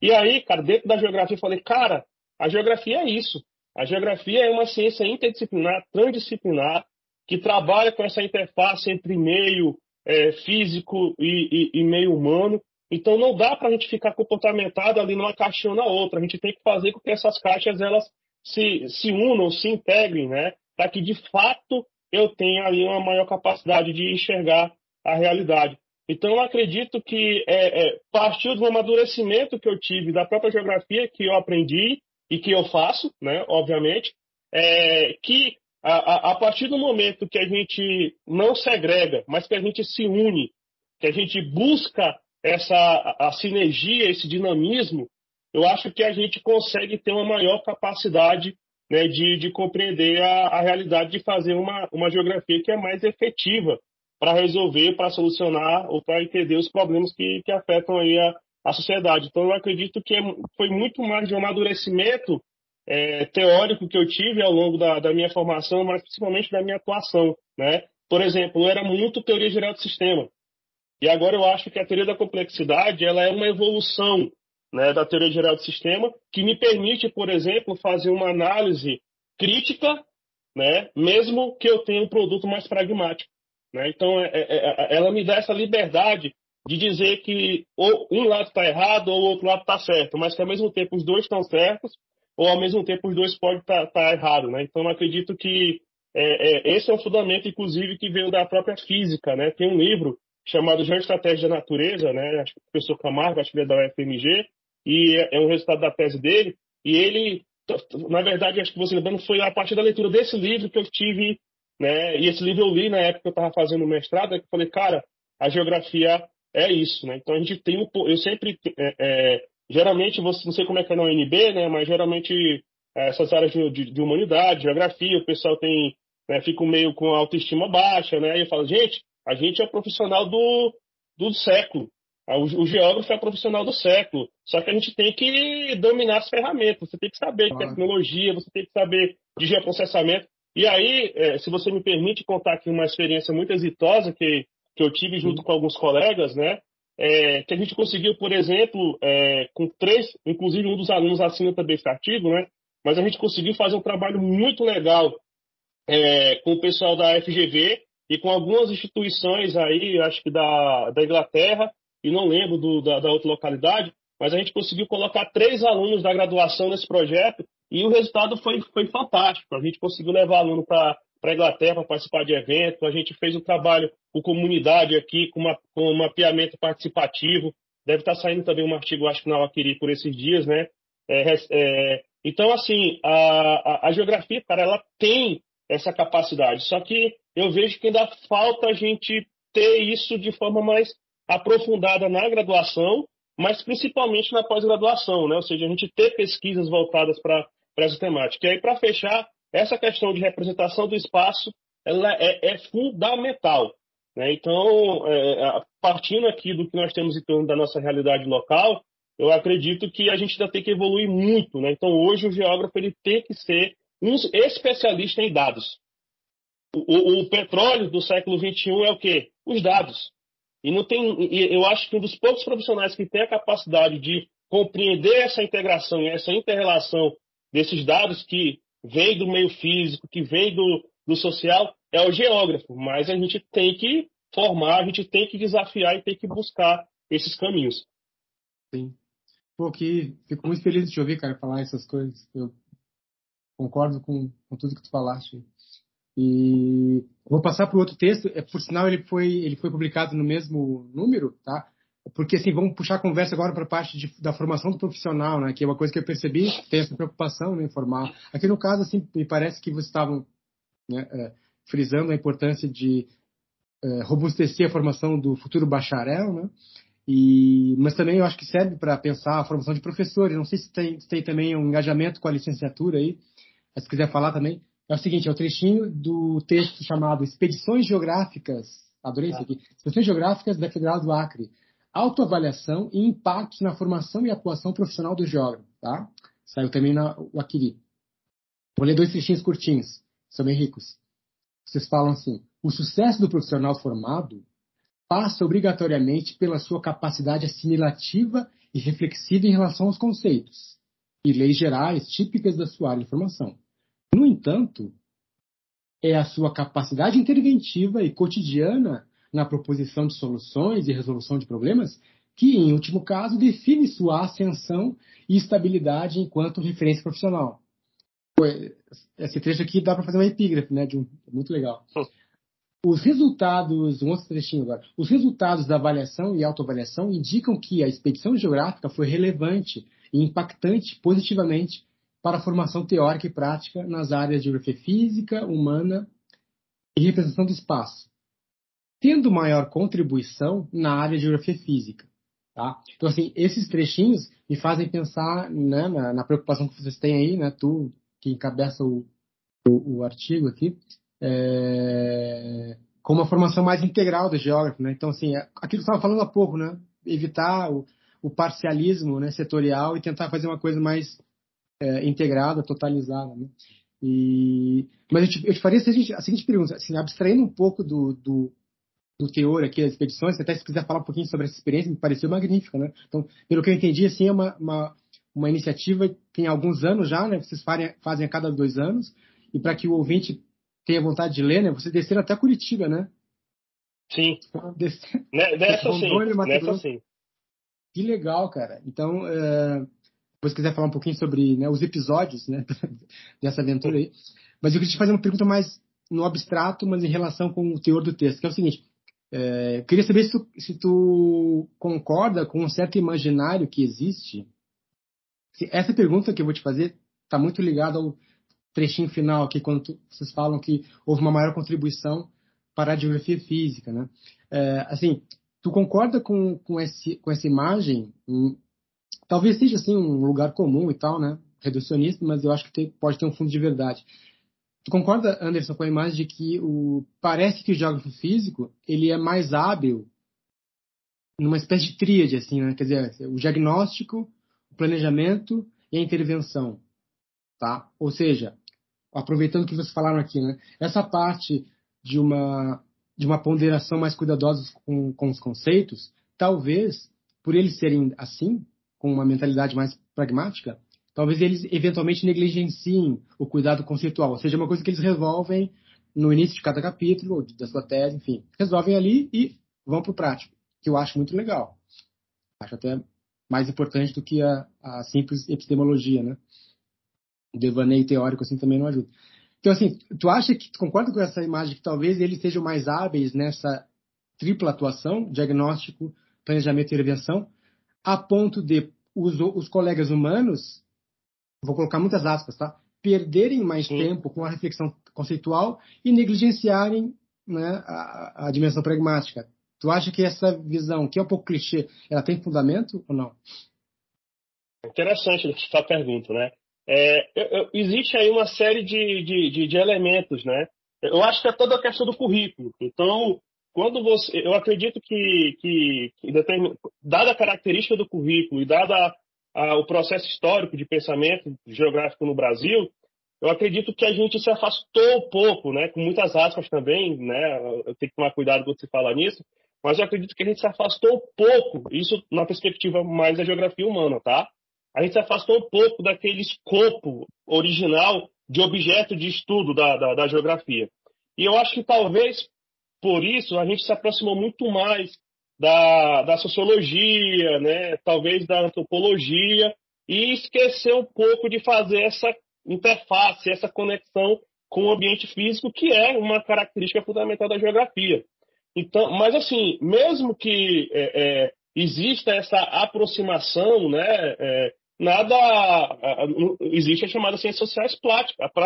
Speaker 1: E aí, cara, dentro da geografia, eu falei, cara, a geografia é isso. A geografia é uma ciência interdisciplinar, transdisciplinar, que trabalha com essa interface entre meio é, físico e, e, e, meio humano. Então não dá para a gente ficar comportamentado ali numa caixinha ou na outra. A gente tem que fazer com que essas caixas elas se, se unam, se integrem, né? Para que de fato eu tenha ali uma maior capacidade de enxergar a realidade. Então eu acredito que é, é, partiu do amadurecimento que eu tive da própria geografia que eu aprendi e que eu faço, né? Obviamente, é, que a, a, partir do momento que a gente não segrega, mas que a gente se une, que a gente busca essa a, a sinergia, esse dinamismo, eu acho que a gente consegue ter uma maior capacidade né, de, de, compreender a, a, realidade de fazer uma, uma geografia que é mais efetiva para resolver, para solucionar ou para entender os problemas que, que afetam aí a, a sociedade. Então, eu acredito que é, foi muito mais de um amadurecimento é, teórico que eu tive ao longo da, da, minha formação, mas principalmente da minha atuação. Né? Por exemplo, eu era muito teoria geral do sistema. E agora eu acho que a teoria da complexidade ela é uma evolução né, da teoria geral do sistema que me permite, por exemplo, fazer uma análise crítica, né, mesmo que eu tenha um produto mais pragmático. Né? Então, é, é, é ela me dá essa liberdade de dizer que ou um lado está errado ou o outro lado está certo, mas que ao mesmo tempo os dois estão certos ou ao mesmo tempo os dois podem estar tá, tá errados, né? Então, eu acredito que é, é, esse é um fundamento, inclusive, que veio da própria física, né? Tem um livro chamado Geoestratégia da Natureza, né? Acho que o professor Camargo, acho que ele é da UFMG, e é, é um resultado da tese dele, e ele, na verdade, acho que você lembrando, foi a partir da leitura desse livro que eu tive, né? E esse livro eu li na época que eu estava fazendo mestrado, que eu falei, cara, a geografia é isso, né? Então a gente tem um, eu sempre é, é, geralmente, você, não sei como é que é na UNB, né, mas geralmente é, essas áreas de, de, de, humanidade, geografia, o pessoal tem, né, fica meio com autoestima baixa, né, e eu falo, gente, a gente é profissional do, do século, o, o geógrafo é profissional do século, só que a gente tem que dominar as ferramentas, você tem que saber de tecnologia, você tem que saber de geoprocessamento, e aí, é, se você me permite contar aqui uma experiência muito exitosa que, que eu tive junto com alguns colegas, né, é, que a gente conseguiu, por exemplo, é, com três, inclusive um dos alunos assina também esse artigo, né? Mas a gente conseguiu fazer um trabalho muito legal é, com o pessoal da FGV e com algumas instituições aí, acho que da, da Inglaterra, e não lembro do, da, da outra localidade, mas a gente conseguiu colocar três alunos da graduação nesse projeto e o resultado foi, foi fantástico. A gente conseguiu levar aluno para a Inglaterra para participar de eventos. A gente fez um trabalho com comunidade aqui, com, uma, com um mapeamento participativo. Deve estar tá saindo também um artigo, acho que na Alquiri, por esses dias, né? É, é, então, assim, a, a, a, geografia, cara, ela tem essa capacidade. Só que eu vejo que ainda falta a gente ter isso de forma mais aprofundada na graduação mas principalmente na pós-graduação, né? ou seja, a gente ter pesquisas voltadas para essa temática. E aí, para fechar, essa questão de representação do espaço ela é, é fundamental. Né? Então, é, partindo aqui do que nós temos em torno da nossa realidade local, eu acredito que a gente ainda tem que evoluir muito. Né? Então, hoje, o geógrafo ele tem que ser um especialista em dados. O, o, o petróleo do século XXI é o quê? Os dados. E não tem, eu acho que um dos poucos profissionais que tem a capacidade de compreender essa integração e essa interrelação desses dados que vem do meio físico, que vem do, do social, é o geógrafo. Mas a gente tem que formar, a gente tem que desafiar e tem que buscar esses caminhos.
Speaker 2: Sim. Pô, que fico muito feliz de te ouvir, cara, falar essas coisas. Eu concordo com, com tudo que tu falaste. E vou passar para o outro texto. É, por sinal, ele foi, ele foi publicado no mesmo número, tá? Porque, assim, vamos puxar a conversa agora para a parte de, da formação do profissional, né? Que é uma coisa que eu percebi, tem essa preocupação né, formal. Aqui no caso, assim, me parece que vocês estavam né, é, frisando a importância de é, robustecer a formação do futuro bacharel, né? E, mas também eu acho que serve para pensar a formação de professores. Não sei se tem, se tem também um engajamento com a licenciatura aí, se quiser falar também. É o seguinte, é o trechinho do texto chamado Expedições Geográficas, adorei isso aqui, Expedições Geográficas da Federal do Acre, autoavaliação e impactos na formação e atuação profissional do geógrafo, tá? Saiu também na Aquiri. Vou ler dois trechinhos curtinhos, são bem ricos. Vocês falam assim, o sucesso do profissional formado passa obrigatoriamente pela sua capacidade assimilativa e reflexiva em relação aos conceitos e leis gerais típicas da sua área de formação. Entanto, é a sua capacidade interventiva e cotidiana na proposição de soluções e resolução de problemas que, em último caso, define sua ascensão e estabilidade enquanto referência profissional. Esse trecho aqui dá para fazer uma epígrafe, né? Um, muito legal. Os resultados, um outro trechinho agora. Os resultados da avaliação e autoavaliação indicam que a expedição geográfica foi relevante e impactante positivamente para a formação teórica e prática nas áreas de geografia física, humana e representação do espaço, tendo maior contribuição na área de geografia física. Tá? Então, assim, esses trechinhos me fazem pensar né, na, na, preocupação que vocês têm aí, né, tu que encabeça o, o, o artigo aqui, é, com uma formação mais integral do geógrafo. Né? Então, assim, é, aquilo que você estava falando há pouco, né? evitar o, o parcialismo né, setorial e tentar fazer uma coisa mais é, integrada, totalizada. Né? E, mas eu te, eu te faria a seguinte, a seguinte, pergunta, assim, abstraindo um pouco do, do, do, teor aqui das expedições, até se quiser falar um pouquinho sobre essa experiência, me pareceu magnífica. Né? Então, pelo que eu entendi, assim, é uma, uma, uma iniciativa que tem alguns anos já, né? vocês fazem, fazem a cada dois anos, e para que o ouvinte tenha vontade de ler, né? vocês desceram até Curitiba, né?
Speaker 1: Sim. Descer, né, Nessa sim. Nessa sim.
Speaker 2: Que legal, cara. Então, uh, depois quiser falar um pouquinho sobre né, os episódios né, dessa aventura aí. Mas eu queria te fazer uma pergunta mais no abstrato, mas em relação com o teor do texto, que é o seguinte. É, queria saber se tu, se tu, concorda com um certo imaginário que existe. Essa pergunta que eu vou te fazer está muito ligada ao trechinho final aqui, quando tu, vocês falam que houve uma maior contribuição para a geografia física. Né? É, assim, tu concorda com, com, esse, com essa imagem Talvez seja assim um lugar comum e tal, né? Reducionista, mas eu acho que tem, pode ter um fundo de verdade. Tu concorda, Anderson, com a imagem de que o parece que o geógrafo físico ele é mais hábil numa espécie de tríade, assim, né? Quer dizer, o diagnóstico, o planejamento e a intervenção, tá? Ou seja, aproveitando o que vocês falaram aqui, né? Essa parte de uma de uma ponderação mais cuidadosa com, com os conceitos, talvez por eles serem assim, com uma mentalidade mais pragmática, talvez eles eventualmente negligenciem o cuidado conceitual, ou seja, uma coisa que eles resolvem no início de cada capítulo, ou da sua tese, enfim, resolvem ali e vão para o prático, que eu acho muito legal. Acho até mais importante do que a, a simples epistemologia, né? O devaneio teórico assim também não ajuda. Então, assim, tu acha que, tu concorda com essa imagem que talvez eles sejam mais hábeis nessa tripla atuação, diagnóstico, planejamento e intervenção, a ponto de os, os colegas humanos, vou colocar muitas aspas, tá? Perderem mais Sim. tempo com a reflexão conceitual e negligenciarem né, a, a, dimensão pragmática. Tu acha que essa visão, que é um pouco clichê, ela tem fundamento ou não?
Speaker 1: Interessante essa pergunta, né? É, eu, existe aí uma série de, de, de, de, elementos, né? Eu acho que é toda a questão do currículo. Então, quando você, eu acredito que, que, que dada a característica do currículo e dada a, o processo histórico de pensamento geográfico no Brasil, eu acredito que a gente se afastou um pouco, né? Com muitas aspas também, né? Eu tenho que tomar cuidado quando se fala nisso, mas eu acredito que a gente se afastou um pouco, isso na perspectiva mais da geografia humana, tá? A gente se afastou um pouco daquele escopo original de objeto de estudo da, da, da geografia. E eu acho que talvez por isso a gente se aproximou muito mais da, da sociologia, né? talvez da antropologia, e esqueceu um pouco de fazer essa interface, essa conexão com o ambiente físico, que é uma característica fundamental da geografia. Então, mas assim, mesmo que é, é, exista essa aproximação, né, é, nada existe a chamada ciências sociais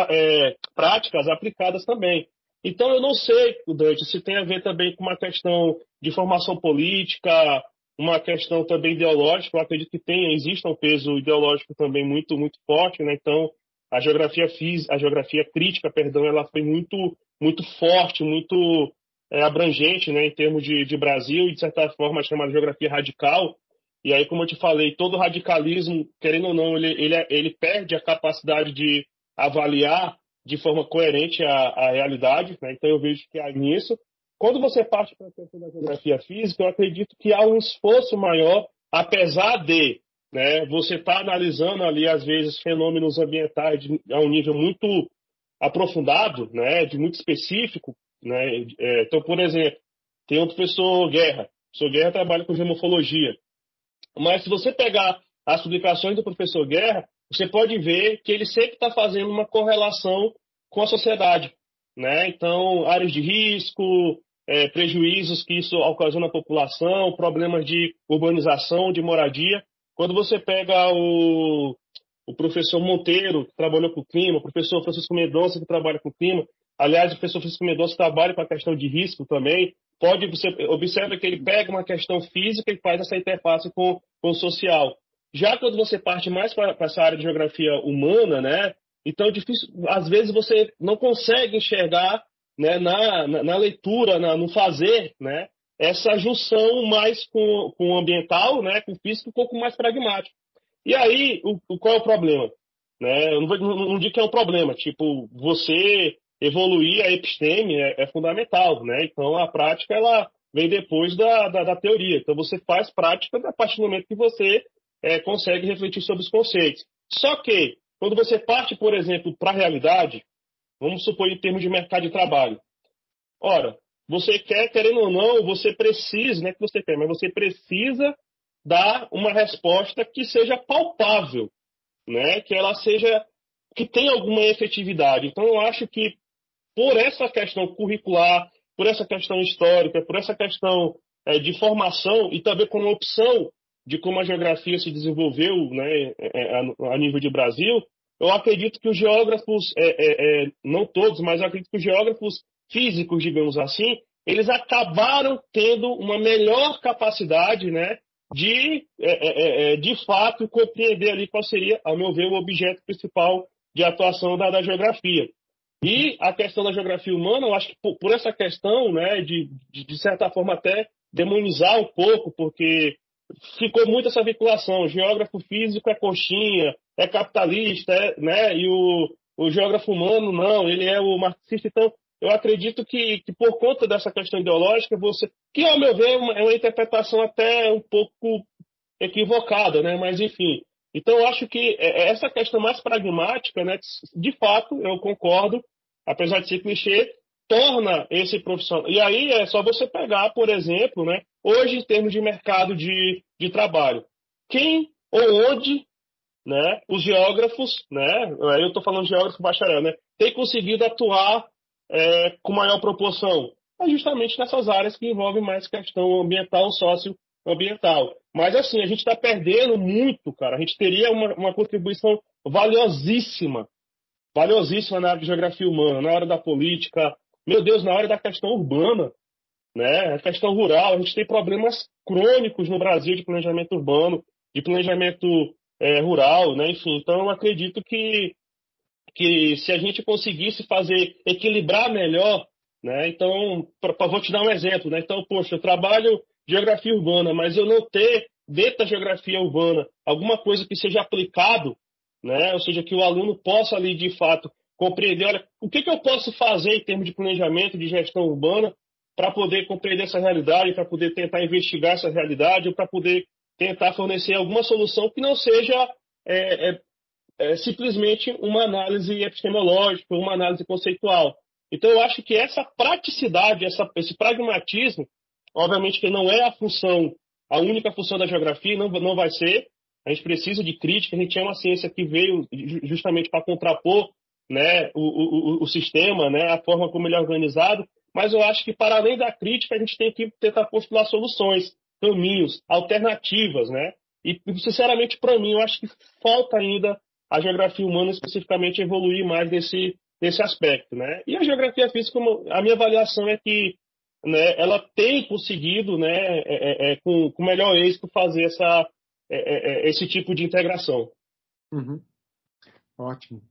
Speaker 1: é, práticas aplicadas também. Então eu não sei, Dante, se tem a ver também com uma questão de formação política, uma questão também ideológica. Eu acredito que tem, existe um peso ideológico também muito muito forte, né? Então a geografia física, a geografia crítica, perdão, ela foi muito muito forte, muito é, abrangente né, em termos de, de Brasil e, de certa forma, chamada geografia radical. E aí, como eu te falei, todo radicalismo, querendo ou não, ele, ele, ele perde a capacidade de avaliar de forma coerente a, a realidade. Né? Então, eu vejo que há nisso. Quando você parte para a questão da geografia física, eu acredito que há um esforço maior, apesar de né, você estar tá analisando ali, às vezes, fenômenos ambientais de, a um nível muito aprofundado, né, de muito específico, né? É, então, por exemplo, tem o professor Guerra. O professor Guerra trabalha com gemofologia. Mas se você pegar as publicações do professor Guerra, você pode ver que ele sempre está fazendo uma correlação com a sociedade. Né? Então, áreas de risco, é, prejuízos que isso ocasiona na população, problemas de urbanização, de moradia. Quando você pega o, o professor Monteiro, que trabalhou com o clima, o professor Francisco Mendonça, que trabalha com o clima, Aliás, o professor Francisco Mendonça trabalha com a questão de risco também. Pode, você observa que ele pega uma questão física e faz essa interface com, com o social. Já quando você parte mais para essa área de geografia humana, né? Então, é difícil, às vezes você não consegue enxergar né, na, na, na leitura, na, no fazer, né? Essa junção mais com, com o ambiental, né? Com o físico, um pouco mais pragmático. E aí, o, o qual é o problema? Né? Eu não, não, não digo que é um problema. Tipo, você evoluir a episteme é, é, fundamental, né? Então a prática ela vem depois da, da, da, teoria. Então você faz prática a partir do momento que você é, consegue refletir sobre os conceitos. Só que quando você parte, por exemplo, para a realidade, vamos supor em termos de mercado de trabalho. Ora, você quer, querendo ou não, você precisa, não é que você quer, mas você precisa dar uma resposta que seja palpável, né? Que ela seja que tenha alguma efetividade. Então eu acho que por essa questão curricular, por essa questão histórica, por essa questão é, de formação e também como opção de como a geografia se desenvolveu né, é, é, a, nível de Brasil, eu acredito que os geógrafos, é, é, é, não todos, mas eu acredito que os geógrafos físicos, digamos assim, eles acabaram tendo uma melhor capacidade né, de, de fato, compreender ali qual seria, ao meu ver, o objeto principal de atuação da, da geografia. E a questão da geografia humana, eu acho que por, por essa questão, né, de, de, de, certa forma até demonizar um pouco, porque ficou muito essa vinculação. Geógrafo físico é coxinha, é capitalista, é, né, e o, o geógrafo humano não, ele é o marxista. Então, eu acredito que, que por conta dessa questão ideológica, você. que, ao meu ver, é uma, é uma interpretação até um pouco equivocada, né, mas enfim. Então, eu acho que é, é essa questão mais pragmática, né, de fato, eu concordo, apesar de ser clichê, torna esse profissional. E aí é só você pegar, por exemplo, né, hoje, em termos de mercado de, de trabalho, quem ou onde né, os geógrafos, né, eu estou falando geógrafo bacharel, né, tem conseguido atuar é, com maior proporção? É justamente nessas áreas que envolvem mais questão ambiental, socioambiental. Mas assim, a gente está perdendo muito, cara. A gente teria uma, uma contribuição valiosíssima, valiosíssima na área de geografia humana, na área da política, meu Deus, na área da questão urbana. Né? A questão rural, a gente tem problemas crônicos no Brasil de planejamento urbano, de planejamento é, rural, né? Enfim, então eu acredito que que se a gente conseguisse fazer equilibrar melhor, né? Então, pra, pra, vou te dar um exemplo, né? Então, poxa, eu trabalho geografia urbana, mas eu não ter dentro da geografia urbana alguma coisa que seja aplicado, né? Ou seja, que o aluno possa ali de fato compreender, olha, o que, que eu posso fazer em termos de planejamento, de gestão urbana, para poder compreender essa realidade, para poder tentar investigar essa realidade, para poder tentar fornecer alguma solução que não seja é, é, é, simplesmente uma análise epistemológica, uma análise conceitual. Então, eu acho que essa praticidade, essa, esse pragmatismo, obviamente que não é a função, a única função da geografia, não, não vai ser. A gente precisa de crítica, a gente é uma ciência que veio justamente para contrapor né, o, o, o, sistema, né, a forma como ele é organizado, mas eu acho que, para além da crítica, a gente tem que tentar postular soluções, caminhos, alternativas, né? E, sinceramente, para mim, eu acho que falta ainda a geografia humana especificamente evoluir mais nesse, nesse aspecto, né? E a geografia física, a minha avaliação é que né, ela tem conseguido, né, é, é, é, com, com melhor êxito, fazer essa, é, é, esse tipo de integração.
Speaker 2: Uhum. Ótimo.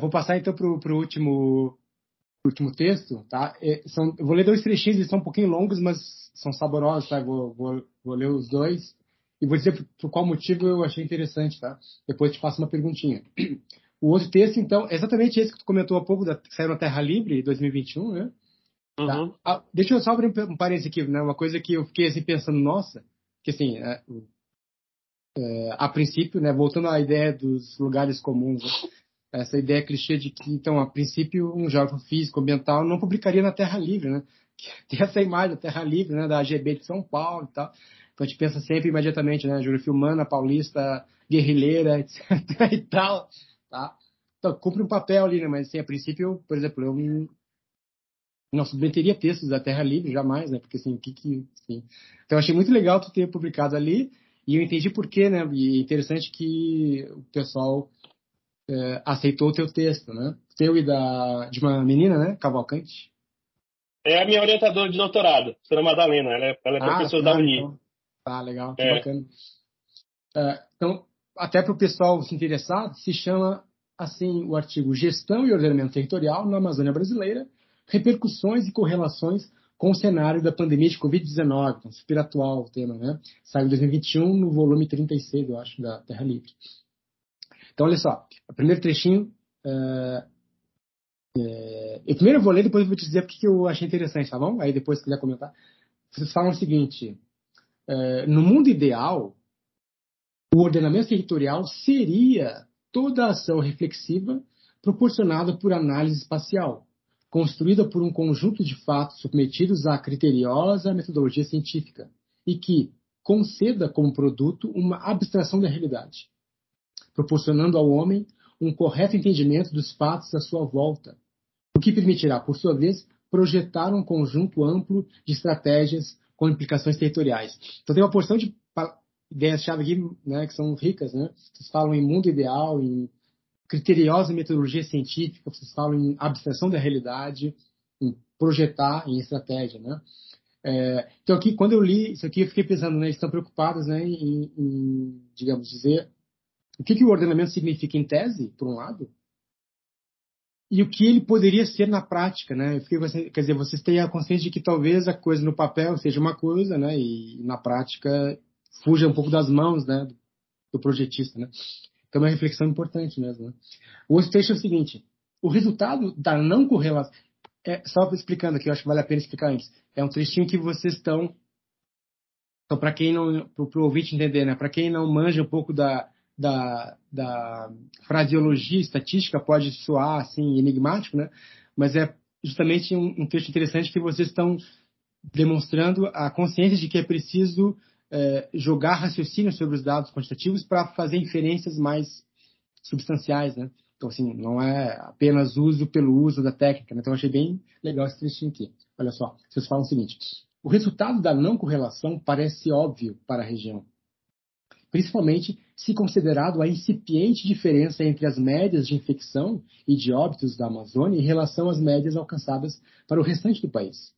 Speaker 2: Vou passar então para o último, último texto, tá? São, eu vou ler dois trechinhos, eles são um pouquinho longos, mas são saborosos, tá? Vou, vou, vou ler os dois. E vou dizer por, por, qual motivo eu achei interessante, tá? Depois te faço uma perguntinha. O outro texto, então, é exatamente esse que tu comentou há pouco, da, que saiu na Terra Livre, 2021, né? Tá? Uhum. Ah, deixa eu só abrir um parênteses aqui, né? Uma coisa que eu fiquei assim pensando, nossa, que assim, é, é, a princípio, né, voltando à ideia dos lugares comuns, né? Essa ideia clichê de que, então, a princípio, um jovem físico ambiental não publicaria na Terra Livre, né? Tem essa imagem da Terra Livre, né, da AGB de São Paulo e tal. Então a gente pensa sempre imediatamente, né? Geografia humana, paulista, guerrilheira, etc. e tal, tá? Então, cumpre um papel ali, né? Mas, assim, a princípio, por exemplo, eu não submeteria textos da Terra Livre, jamais, né? Porque, assim, o que que... Assim... Então, eu achei muito legal tu ter publicado ali e eu entendi por quê, né? E é interessante que o pessoal é, aceitou o teu texto, né? Teu e da, de uma menina, né? Cavalcante.
Speaker 1: É a minha orientadora de doutorado, Sra. Madalena. Ela é, ela é ah, professora tá, da Uni.
Speaker 2: Então. Tá, legal, que é. bacana. Uh, então, até para o pessoal se interessar, se chama assim o artigo Gestão e Ordenamento Territorial na Amazônia Brasileira, repercussões e correlações com o cenário da pandemia de Covid-19, então, super atual o tema, né? Saiu em 2021 no volume 36, eu acho, da Terra Livre. Então, olha só, o primeiro trechinho. Uh, eu primeiro vou ler, depois vou te dizer porque que eu achei interessante, tá bom? Aí depois, se quiser comentar. Vocês falam o seguinte: é, no mundo ideal, o ordenamento territorial seria toda ação reflexiva proporcionada por análise espacial, construída por um conjunto de fatos submetidos à criteriosa metodologia científica e que conceda como produto uma abstração da realidade, proporcionando ao homem um correto entendimento dos fatos à sua volta, o que permitirá, por sua vez, projetar um conjunto amplo de estratégias com implicações territoriais. Então tem uma porção de ideias-chave aqui, né, que são ricas, né? Vocês falam em mundo ideal, em criteriosa metodologia científica, vocês falam em abstração da realidade, em projetar, em estratégia, né? É, então aqui, quando eu li isso aqui, eu fiquei pensando, né, estão preocupados, né, em, em digamos dizer, o que, que o ordenamento significa em tese, por um lado, e o que ele poderia ser na prática, né? Fiquei, quer dizer, vocês têm a consciência de que talvez a coisa no papel seja uma coisa, né? E na prática fuja um pouco das mãos, né? Do projetista, né? Então é uma reflexão importante mesmo. Né? O outro texto é o seguinte: o resultado da não correlação, é, só explicando aqui, eu acho que vale a pena explicar antes. É um trechinho que vocês estão, então para quem não, para o ouvinte entender, né? Para quem não manja um pouco da da, da fraseologia estatística pode soar assim enigmático, né? Mas é justamente um, um texto interessante que vocês estão demonstrando a consciência de que é preciso é, jogar raciocínio sobre os dados quantitativos para fazer inferências mais substanciais, né? Então, assim, não é apenas uso pelo uso da técnica. Né? Então, achei bem legal esse trechinho aqui. Olha só, vocês falam o seguinte: o resultado da não correlação parece óbvio para a região, principalmente se considerado a incipiente diferença entre as médias de infecção e de óbitos da Amazônia em relação às médias alcançadas para o restante do país.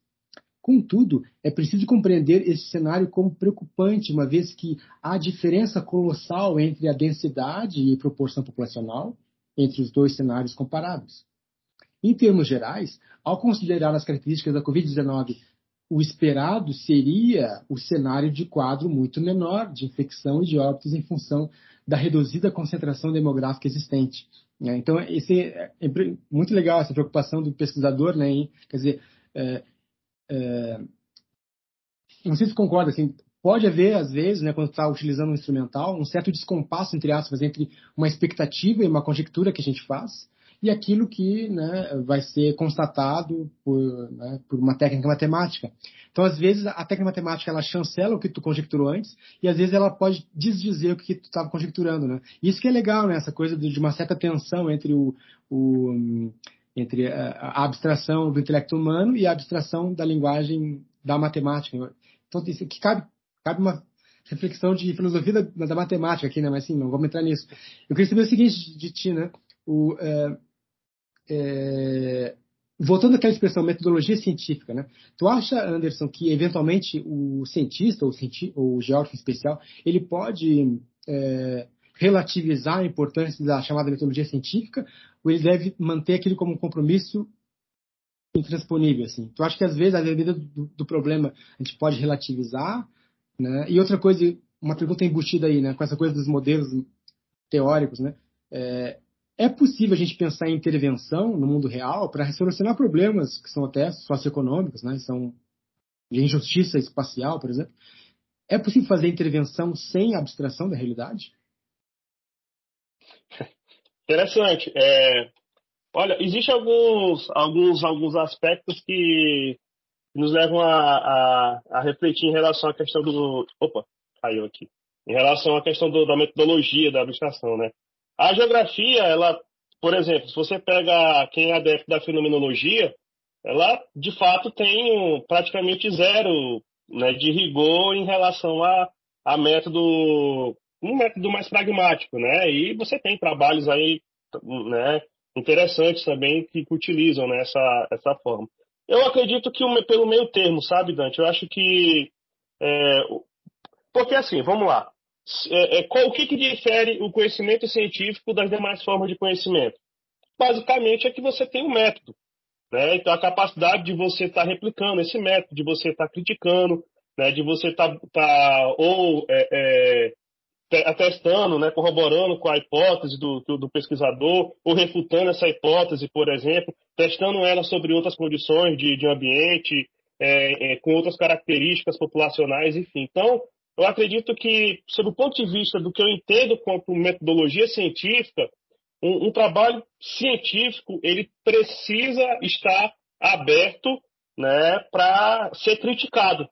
Speaker 2: Contudo, é preciso compreender esse cenário como preocupante, uma vez que há diferença colossal entre a densidade e proporção populacional entre os dois cenários comparados. Em termos gerais, ao considerar as características da Covid-19, o esperado seria o cenário de quadro muito menor de infecção e de óbitos em função da reduzida concentração demográfica existente. Né? Então, esse é, é muito legal essa preocupação do pesquisador, né, quer dizer, é, é, não sei se concorda, assim, pode haver, às vezes, né, quando está utilizando um instrumental, um certo descompasso, entre aspas, entre uma expectativa e uma conjectura que a gente faz e aquilo que né, vai ser constatado por, né, por, uma técnica matemática. Então, às vezes, a técnica matemática ela chancela o que tu conjecturou antes e, às vezes, ela pode desdizer o que tu estava conjecturando. Né? Isso que é legal, né, essa coisa de uma certa tensão entre o, o entre a abstração do intelecto humano e a abstração da linguagem da matemática. Então, isso que cabe, cabe uma reflexão de filosofia da, da, matemática aqui, né? Mas sim, não vamos entrar nisso. Eu queria saber o seguinte de ti, né? O, é, é, voltando àquela expressão metodologia científica, né? Tu acha, Anderson, que eventualmente o cientista ou, cienti o geógrafo especial ele pode é, relativizar a importância da chamada metodologia científica ou ele deve manter aquilo como um compromisso intransponível, assim? Tu acha que às vezes, a medida do, do, problema, a gente pode relativizar, né? E outra coisa, uma pergunta embutida aí, né? Com essa coisa dos modelos teóricos, né? É, é possível a gente pensar em intervenção no mundo real para solucionar problemas que são até socioeconômicos, né? São de injustiça espacial, por exemplo. É possível fazer intervenção sem abstração da realidade?
Speaker 1: Interessante. É, olha, existem alguns, alguns, alguns aspectos que nos levam a, a, a, refletir em relação à questão do. Opa, caiu aqui. Em relação à questão do, da metodologia da abstração, né? A geografia, ela, por exemplo, se você pega quem é adepto da fenomenologia, ela de fato tem um, praticamente zero né, de rigor em relação a, a método um método mais pragmático, né? E você tem trabalhos aí, né, interessantes também que, utilizam né, essa, essa forma. Eu acredito que pelo meio termo, sabe, Dante? Eu acho que é, porque assim, vamos lá. É, é, qual, o que, que difere o conhecimento científico das demais formas de conhecimento? Basicamente é que você tem um método. Né? Então, a capacidade de você estar tá replicando esse método, de você estar tá criticando, né? de você estar tá, tá, ou é, é, atestando, né? corroborando com a hipótese do, do, do, pesquisador, ou refutando essa hipótese, por exemplo, testando ela sobre outras condições de, de ambiente, é, é, com outras características populacionais, enfim. Então, eu acredito que, sob o ponto de vista do que eu entendo como metodologia científica, um, um trabalho científico ele precisa estar aberto né, para ser criticado,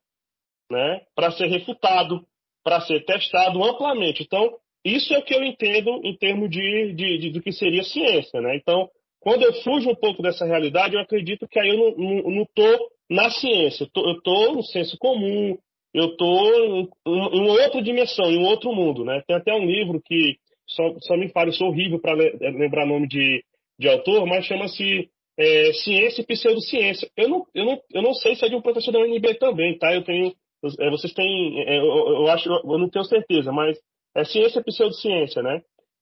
Speaker 1: né, para ser refutado, para ser testado amplamente. Então, isso é o que eu entendo em termos de, de, de, do que seria ciência. Né? Então, quando eu fujo um pouco dessa realidade, eu acredito que aí eu não estou na ciência, eu estou no senso comum, eu estou em, em, outra dimensão, em um outro mundo, né? Tem até um livro que só, só me fala, eu sou horrível para lembrar nome de, de autor, mas chama-se é, Ciência e Pseudociência. Eu não, eu, não, eu não sei se é de um professor da UNB também, tá? Eu tenho, é, vocês têm, é, eu, eu, acho, eu não tenho certeza, mas é Ciência e Pseudociência, né?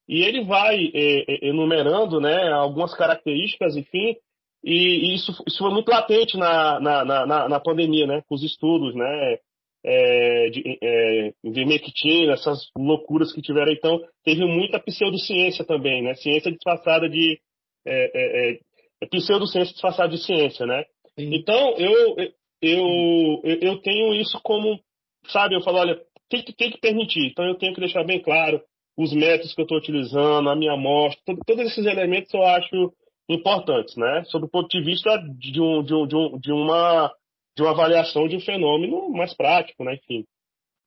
Speaker 1: E ele vai é, é, enumerando, né, algumas características, enfim, e, e isso, isso foi muito latente na, na, na, na pandemia, né, com os estudos, né, é, de, é, essas loucuras que tiveram. Então, teve muita pseudociência também, né? Ciência disfarçada de. É, é, é pseudociência disfarçada de ciência, né? Sim. Então, eu, eu, eu tenho isso como. Sabe, eu falo, olha, tem que, tem que permitir. Então, eu tenho que deixar bem claro os métodos que eu estou utilizando, a minha amostra, todo, todos esses elementos eu acho importantes, né? Sob o ponto de vista de, um, de, um, de, um, de uma de uma avaliação de um fenômeno mais prático, né? Enfim.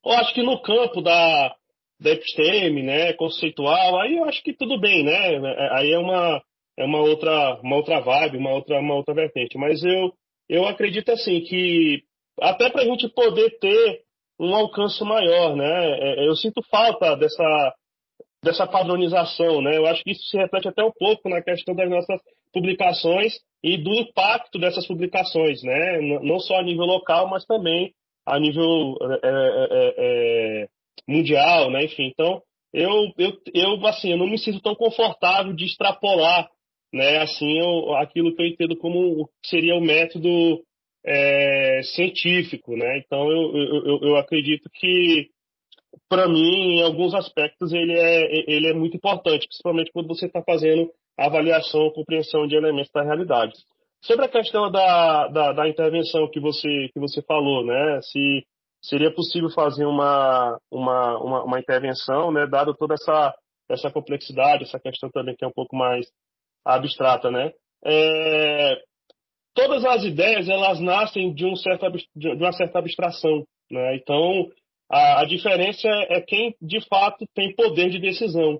Speaker 1: Eu acho que no campo da, da episteme, né, conceitual, aí eu acho que tudo bem, né? É, aí é uma, é uma outra, uma outra vibe, uma outra, uma outra vertente. Mas eu, eu acredito assim que até para a gente poder ter um alcance maior, né? É, eu sinto falta dessa, dessa padronização, né? Eu acho que isso se reflete até um pouco na questão das nossas publicações e do impacto dessas publicações, né? Não só a nível local, mas também a nível é, é, é, mundial, né? Enfim, então eu, eu, eu, assim, eu não me sinto tão confortável de extrapolar, né? Assim, eu, aquilo que eu entendo como seria o método é, científico, né? Então eu, eu, eu acredito que para mim, em alguns aspectos, ele é, ele é muito importante, principalmente quando você está fazendo avaliação ou compreensão de elementos da realidade. Sobre a questão da, da, da, intervenção que você, que você falou, né? Se seria possível fazer uma, uma, uma, uma intervenção, né? Dado toda essa, essa complexidade, essa questão também que é um pouco mais abstrata, né? É, todas as ideias, elas nascem de, um certo, de uma certa abstração, né? Então, a, a diferença é quem, de fato, tem poder de decisão.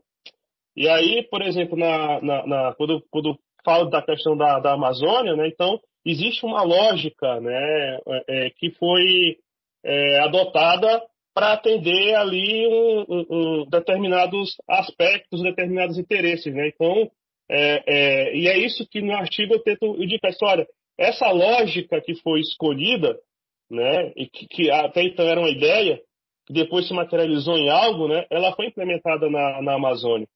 Speaker 1: E aí, por exemplo, na, na, na quando, quando falo da questão da, da Amazônia, né, então existe uma lógica né, é, é que foi é, adotada para atender ali um, um, um, determinados aspectos, determinados interesses. Né? Então, é, é, e é isso que no artigo eu tento indicar. Olha, essa lógica que foi escolhida, né, e que, que até então era uma ideia, que depois se materializou em algo, né, ela foi implementada na, na Amazônia.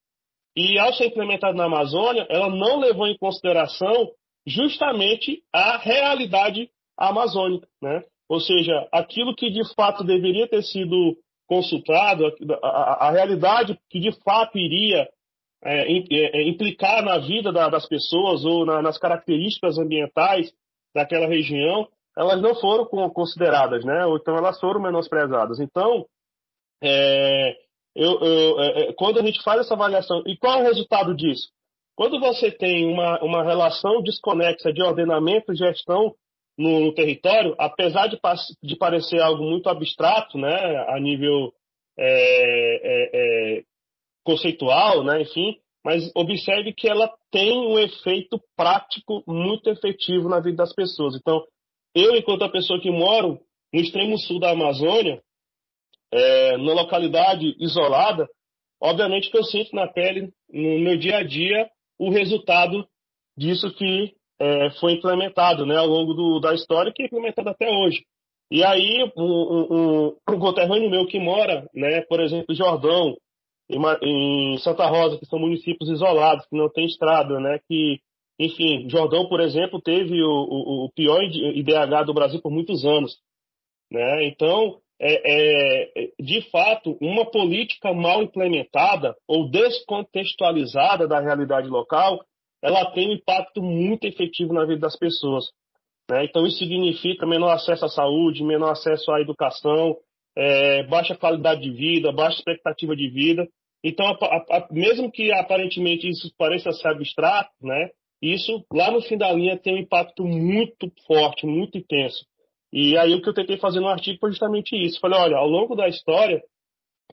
Speaker 1: E ao ser implementada na Amazônia, ela não levou em consideração justamente a realidade amazônica, né? Ou seja, aquilo que de fato deveria ter sido consultado, a, a, a realidade que de fato iria é, é, é, implicar na vida da, das pessoas ou na, nas características ambientais daquela região, elas não foram consideradas, né? Ou então elas foram menosprezadas. Então, é, eu, eu, é, é, quando a gente faz essa avaliação, e qual é o resultado disso? Quando você tem uma, uma relação desconexa de ordenamento e gestão no, no território, apesar de, de, parecer algo muito abstrato, né, a nível é, é, é, conceitual, né, enfim, mas observe que ela tem um efeito prático muito efetivo na vida das pessoas. Então, eu, enquanto a pessoa que moro no extremo sul da Amazônia, é, na localidade isolada, obviamente que eu sinto na pele, no meu dia a dia, o resultado disso que é, foi implementado né, ao longo do, da história, que é implementado até hoje. E aí, um, um, um conterrâneo meu que mora, né, por exemplo, em Jordão, em, em, Santa Rosa, que são municípios isolados, que não tem estrada, né, que, enfim, Jordão, por exemplo, teve o, o, o pior IDH do Brasil por muitos anos. Né? Então, é, é, de fato, uma política mal implementada ou descontextualizada da realidade local, ela tem um impacto muito efetivo na vida das pessoas. Né? Então, isso significa menor acesso à saúde, menor acesso à educação, é, baixa qualidade de vida, baixa expectativa de vida. Então, a, a, mesmo que aparentemente isso pareça ser abstrato, né, isso lá no fim da linha tem um impacto muito forte, muito intenso. E aí o que eu tentei fazer no artigo foi justamente isso. Falei, olha, ao longo da história,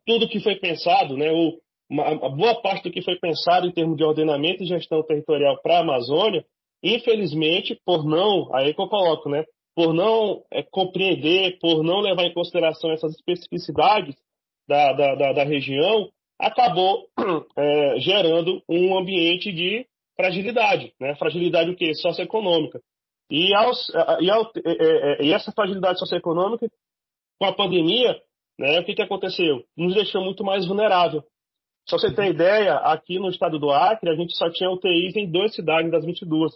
Speaker 1: tudo que foi pensado, né, ou uma, boa parte do que foi pensado em termos de ordenamento e gestão territorial para a Amazônia, infelizmente, por não, aí que eu coloco, né, por não é, compreender, por não levar em consideração essas especificidades da, da, da, da região, acabou é, gerando um ambiente de fragilidade, né? Fragilidade o quê? Socioeconômica. E, aos, e, ao, e, essa fragilidade socioeconômica, com a pandemia, né, o que, que aconteceu? Nos deixou muito mais vulnerável. Só você ter ideia, aqui no estado do Acre, a gente só tinha UTIs em duas cidades das 22,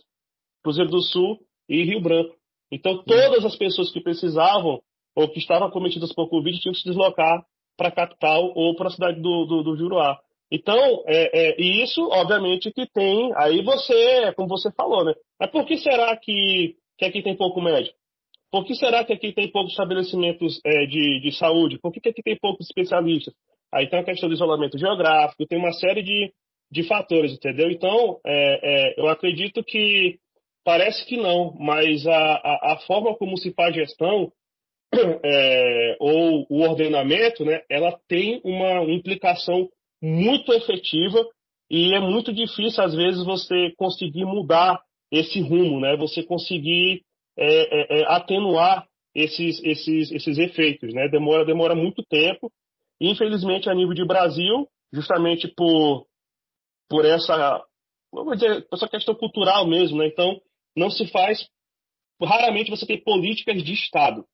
Speaker 1: Cruzeiro do Sul e Rio Branco. Então, todas as pessoas que precisavam ou que estavam cometidas por Covid tinham que se deslocar para a capital ou para a cidade do, do, do Juruá. Então, é, é, e isso, obviamente, que tem. Aí você, como você falou, né? Mas por que será que, que aqui tem pouco médico? Por que será que aqui tem poucos estabelecimentos é, de, de saúde? Por que, que aqui tem poucos especialistas? Aí tem a questão do isolamento geográfico, tem uma série de, de fatores, entendeu? Então, é, é, eu acredito que parece que não, mas a, a, a forma como se faz gestão é, ou o ordenamento, né, ela tem uma implicação muito efetiva e é muito difícil, às vezes, você conseguir mudar esse rumo, né? Você conseguir é, é, é, atenuar esses, esses, esses efeitos, né? Demora, demora muito tempo. Infelizmente, a nível de Brasil, justamente por, por essa vamos dizer, essa questão cultural mesmo, né? Então, não se faz, raramente você tem políticas de Estado,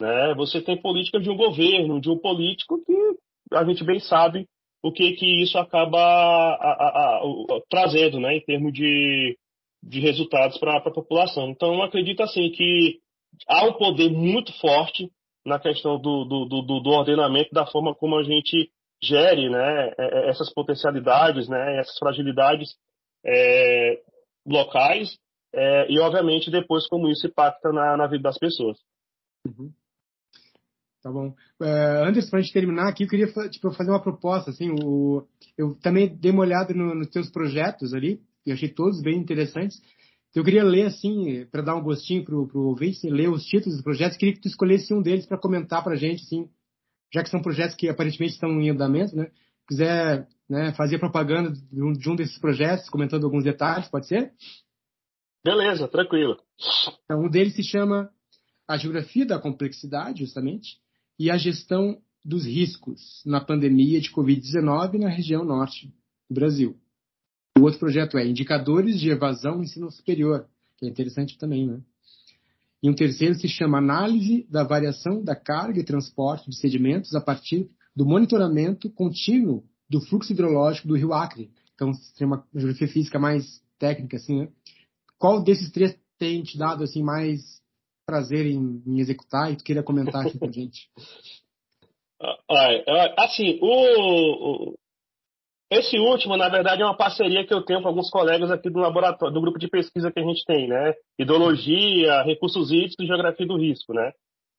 Speaker 1: né? Você tem políticas de um governo, de um político que a gente bem sabe o que que isso acaba a, a, a, trazendo, né? Em termos de, de resultados para a população. Então, eu acredito assim que há um poder muito forte na questão do, do, do, do ordenamento, da forma como a gente gere né, é, é, essas potencialidades, né, essas fragilidades é, locais é, e, obviamente, depois como isso impacta na, na vida das pessoas.
Speaker 2: Uhum. Tá bom. Uh, Anderson, para a gente terminar aqui, eu queria tipo, fazer uma proposta. Assim, o, eu também dei uma olhada no, nos teus projetos ali, e achei todos bem interessantes. Então, eu queria ler, assim, para dar um gostinho para o ouvinte, assim, ler os títulos dos projetos. Queria que tu escolhesse um deles para comentar para a gente, assim, já que são projetos que aparentemente estão em andamento, né? Quiser né, fazer propaganda de um, de um desses projetos, comentando alguns detalhes, pode ser?
Speaker 1: Beleza, tranquilo.
Speaker 2: Então, um deles se chama A Geografia da Complexidade, justamente, e a Gestão dos Riscos na Pandemia de Covid-19 na região norte do Brasil. O outro projeto é Indicadores de Evasão no Ensino Superior, que é interessante também, né? E um terceiro se chama Análise da Variação da Carga e Transporte de Sedimentos a partir do monitoramento contínuo do fluxo hidrológico do rio Acre. Então, tem uma geografia física mais técnica, assim, né? Qual desses três tem te dado, assim, mais prazer em, em executar e tu queria comentar aqui com a gente?
Speaker 1: Assim, o, esse último, na verdade, é uma parceria que eu tenho com alguns colegas aqui do laboratório, do grupo de pesquisa que a gente tem, né? Ideologia, recursos hídricos e geografia do risco, né?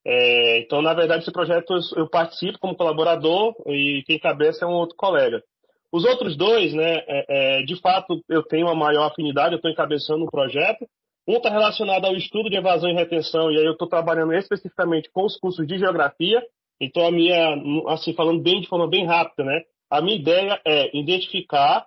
Speaker 1: É, então, na verdade, esse projeto eu, participo como colaborador e quem cabeça é um outro colega. Os outros dois, né, é, é, de fato, eu tenho uma maior afinidade, eu estou encabeçando um projeto. Um está relacionado ao estudo de evasão e retenção, e aí eu estou trabalhando especificamente com os cursos de geografia. Então, a minha, assim, falando bem de forma bem rápida, né, a minha ideia é identificar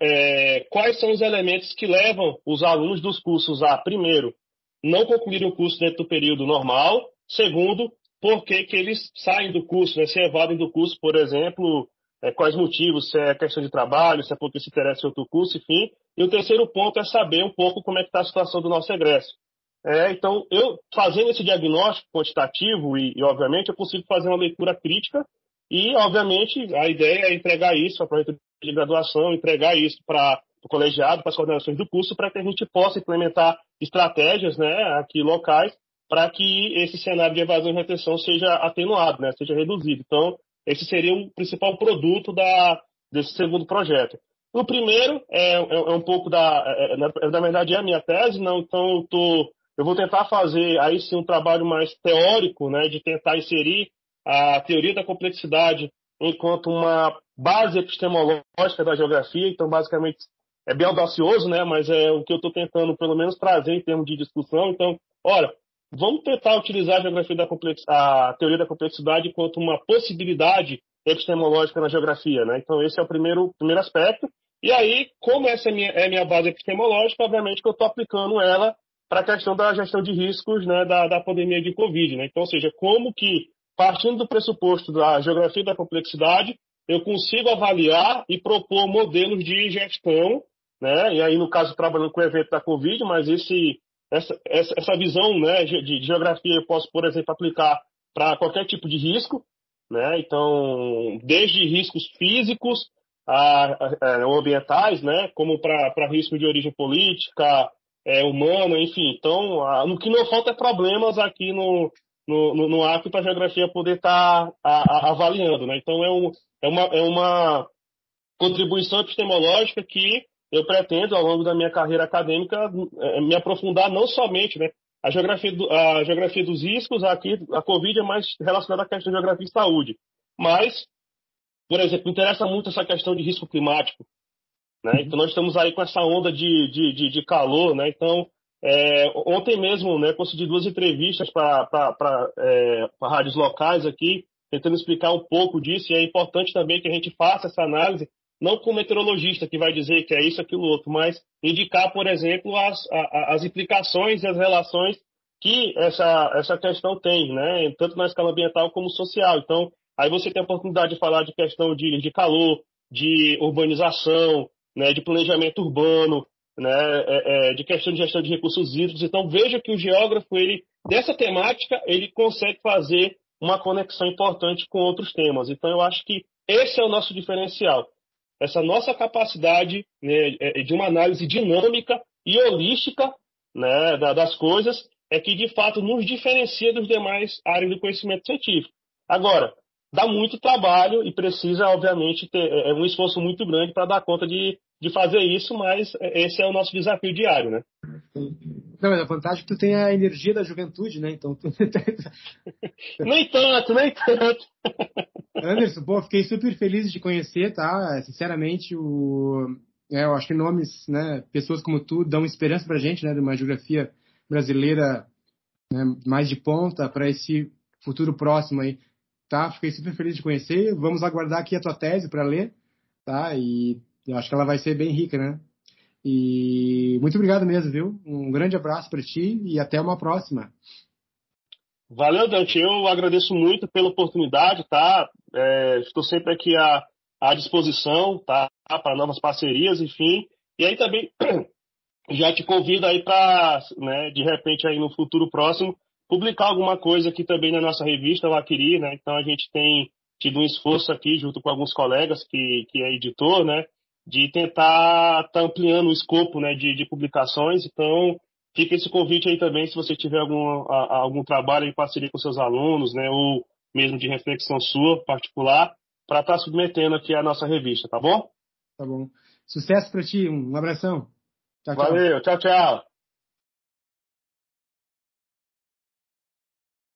Speaker 1: é, quais são os elementos que levam os alunos dos cursos a, primeiro, não concluírem o curso dentro do período normal, segundo, por que, que eles saem do curso, né, se evadem do curso, por exemplo, é, quais motivos, se é questão de trabalho, se é porque se interessa em outro curso, enfim. E o terceiro ponto é saber um pouco como é que está a situação do nosso egresso. É, então, eu fazendo esse diagnóstico quantitativo e, e, obviamente, eu consigo fazer uma leitura crítica e, obviamente, a ideia é entregar isso o projeto de graduação, entregar isso para o colegiado, para as coordenações do curso, para que a gente possa implementar estratégias né, aqui locais para que esse cenário de evasão e retenção seja atenuado, né, seja reduzido. Então, esse seria o principal produto da, desse segundo projeto. O primeiro é, é, é um pouco da, é, é, na verdade, é a minha tese, não? Então, eu, tô, eu vou tentar fazer aí sim um trabalho mais teórico, né, de tentar inserir a teoria da complexidade enquanto uma base epistemológica da geografia. Então, basicamente, é bem audacioso, né? Mas é o que eu estou tentando, pelo menos, trazer em termos de discussão. Então, olha, vamos tentar utilizar a geografia da a teoria da complexidade enquanto uma possibilidade epistemológica na geografia, né? Então, esse é o primeiro, primeiro aspecto. E aí, como essa é minha, é minha base epistemológica, obviamente que eu estou aplicando ela para a questão da gestão de riscos né, da, da pandemia de Covid. Né? Então, ou seja, como que partindo do pressuposto da geografia da complexidade, eu consigo avaliar e propor modelos de gestão, né? E aí, no caso, trabalhando com o evento da Covid, mas esse, essa, essa, visão né, de, de geografia eu posso, por exemplo, aplicar para qualquer tipo de risco, né? Então, desde riscos físicos a, a, a ambientais, né? Como para risco de origem política, é, humana, enfim. Então, a, no que não falta é problemas aqui no, no, no, no para a geografia poder estar tá, avaliando. Né? Então, é, um, é, uma, é uma contribuição epistemológica que eu pretendo, ao longo da minha carreira acadêmica, é, me aprofundar não somente né, a, geografia do, a geografia dos riscos, aqui a Covid é mais relacionada à questão de geografia e saúde, mas, por exemplo, interessa muito essa questão de risco climático. Né? Então, nós estamos aí com essa onda de, de, de, de calor, né? então é, ontem mesmo, né, consegui duas entrevistas para é, rádios locais aqui, tentando explicar um pouco disso, e é importante também que a gente faça essa análise, não como meteorologista que vai dizer que é isso, aquilo, outro, mas indicar, por exemplo, as, a, as implicações e as relações que essa, essa questão tem, né, tanto na escala ambiental como social. Então, aí você tem a oportunidade de falar de questão de, de calor, de urbanização, né, de planejamento urbano, né, é, é, de questão de gestão de recursos hídricos. Então veja que o geógrafo, ele dessa temática, ele consegue fazer uma conexão importante com outros temas. Então eu acho que esse é o nosso diferencial. Essa nossa capacidade né, é, de uma análise dinâmica e holística né, das coisas é que de fato nos diferencia dos demais áreas do conhecimento científico. Agora, dá muito trabalho e precisa, obviamente, ter é, é um esforço muito grande para dar conta de, de fazer isso, mas esse é o nosso desafio diário, né?
Speaker 2: Não, mas a vantagem é que tu tem a energia da juventude, né? Então tu...
Speaker 1: nem tanto, nem tanto.
Speaker 2: Anderson, pô, fiquei super feliz de te conhecer, tá? Sinceramente, o... É, eu acho que nomes, né, pessoas como tu dão esperança pra gente, né, de uma geografia brasileira né, mais de ponta para esse futuro próximo aí, tá? Fiquei super feliz de conhecer. Vamos aguardar aqui a tua tese para ler, tá? E eu acho que ela vai ser bem rica, né? E muito obrigado mesmo, viu? Um grande abraço para ti e até uma próxima.
Speaker 1: Valeu, Dante. Eu agradeço muito pela oportunidade, tá? É, estou sempre aqui à, à disposição, tá? Para novas parcerias, enfim. E aí também já te convido aí para, né, de repente aí no futuro próximo, publicar alguma coisa aqui também na nossa revista, o Aquiri, né? Então a gente tem tido um esforço aqui junto com alguns colegas que, que é editor, né? De tentar estar tá ampliando o escopo né, de, de, publicações. Então, fica esse convite aí também, se você tiver algum, a, algum trabalho em parceria com seus alunos, né? Ou mesmo de reflexão sua particular, para estar tá submetendo aqui a nossa revista, tá bom?
Speaker 2: Tá bom. Sucesso para ti, um abração.
Speaker 1: Tchau, tchau. Valeu, tchau, tchau.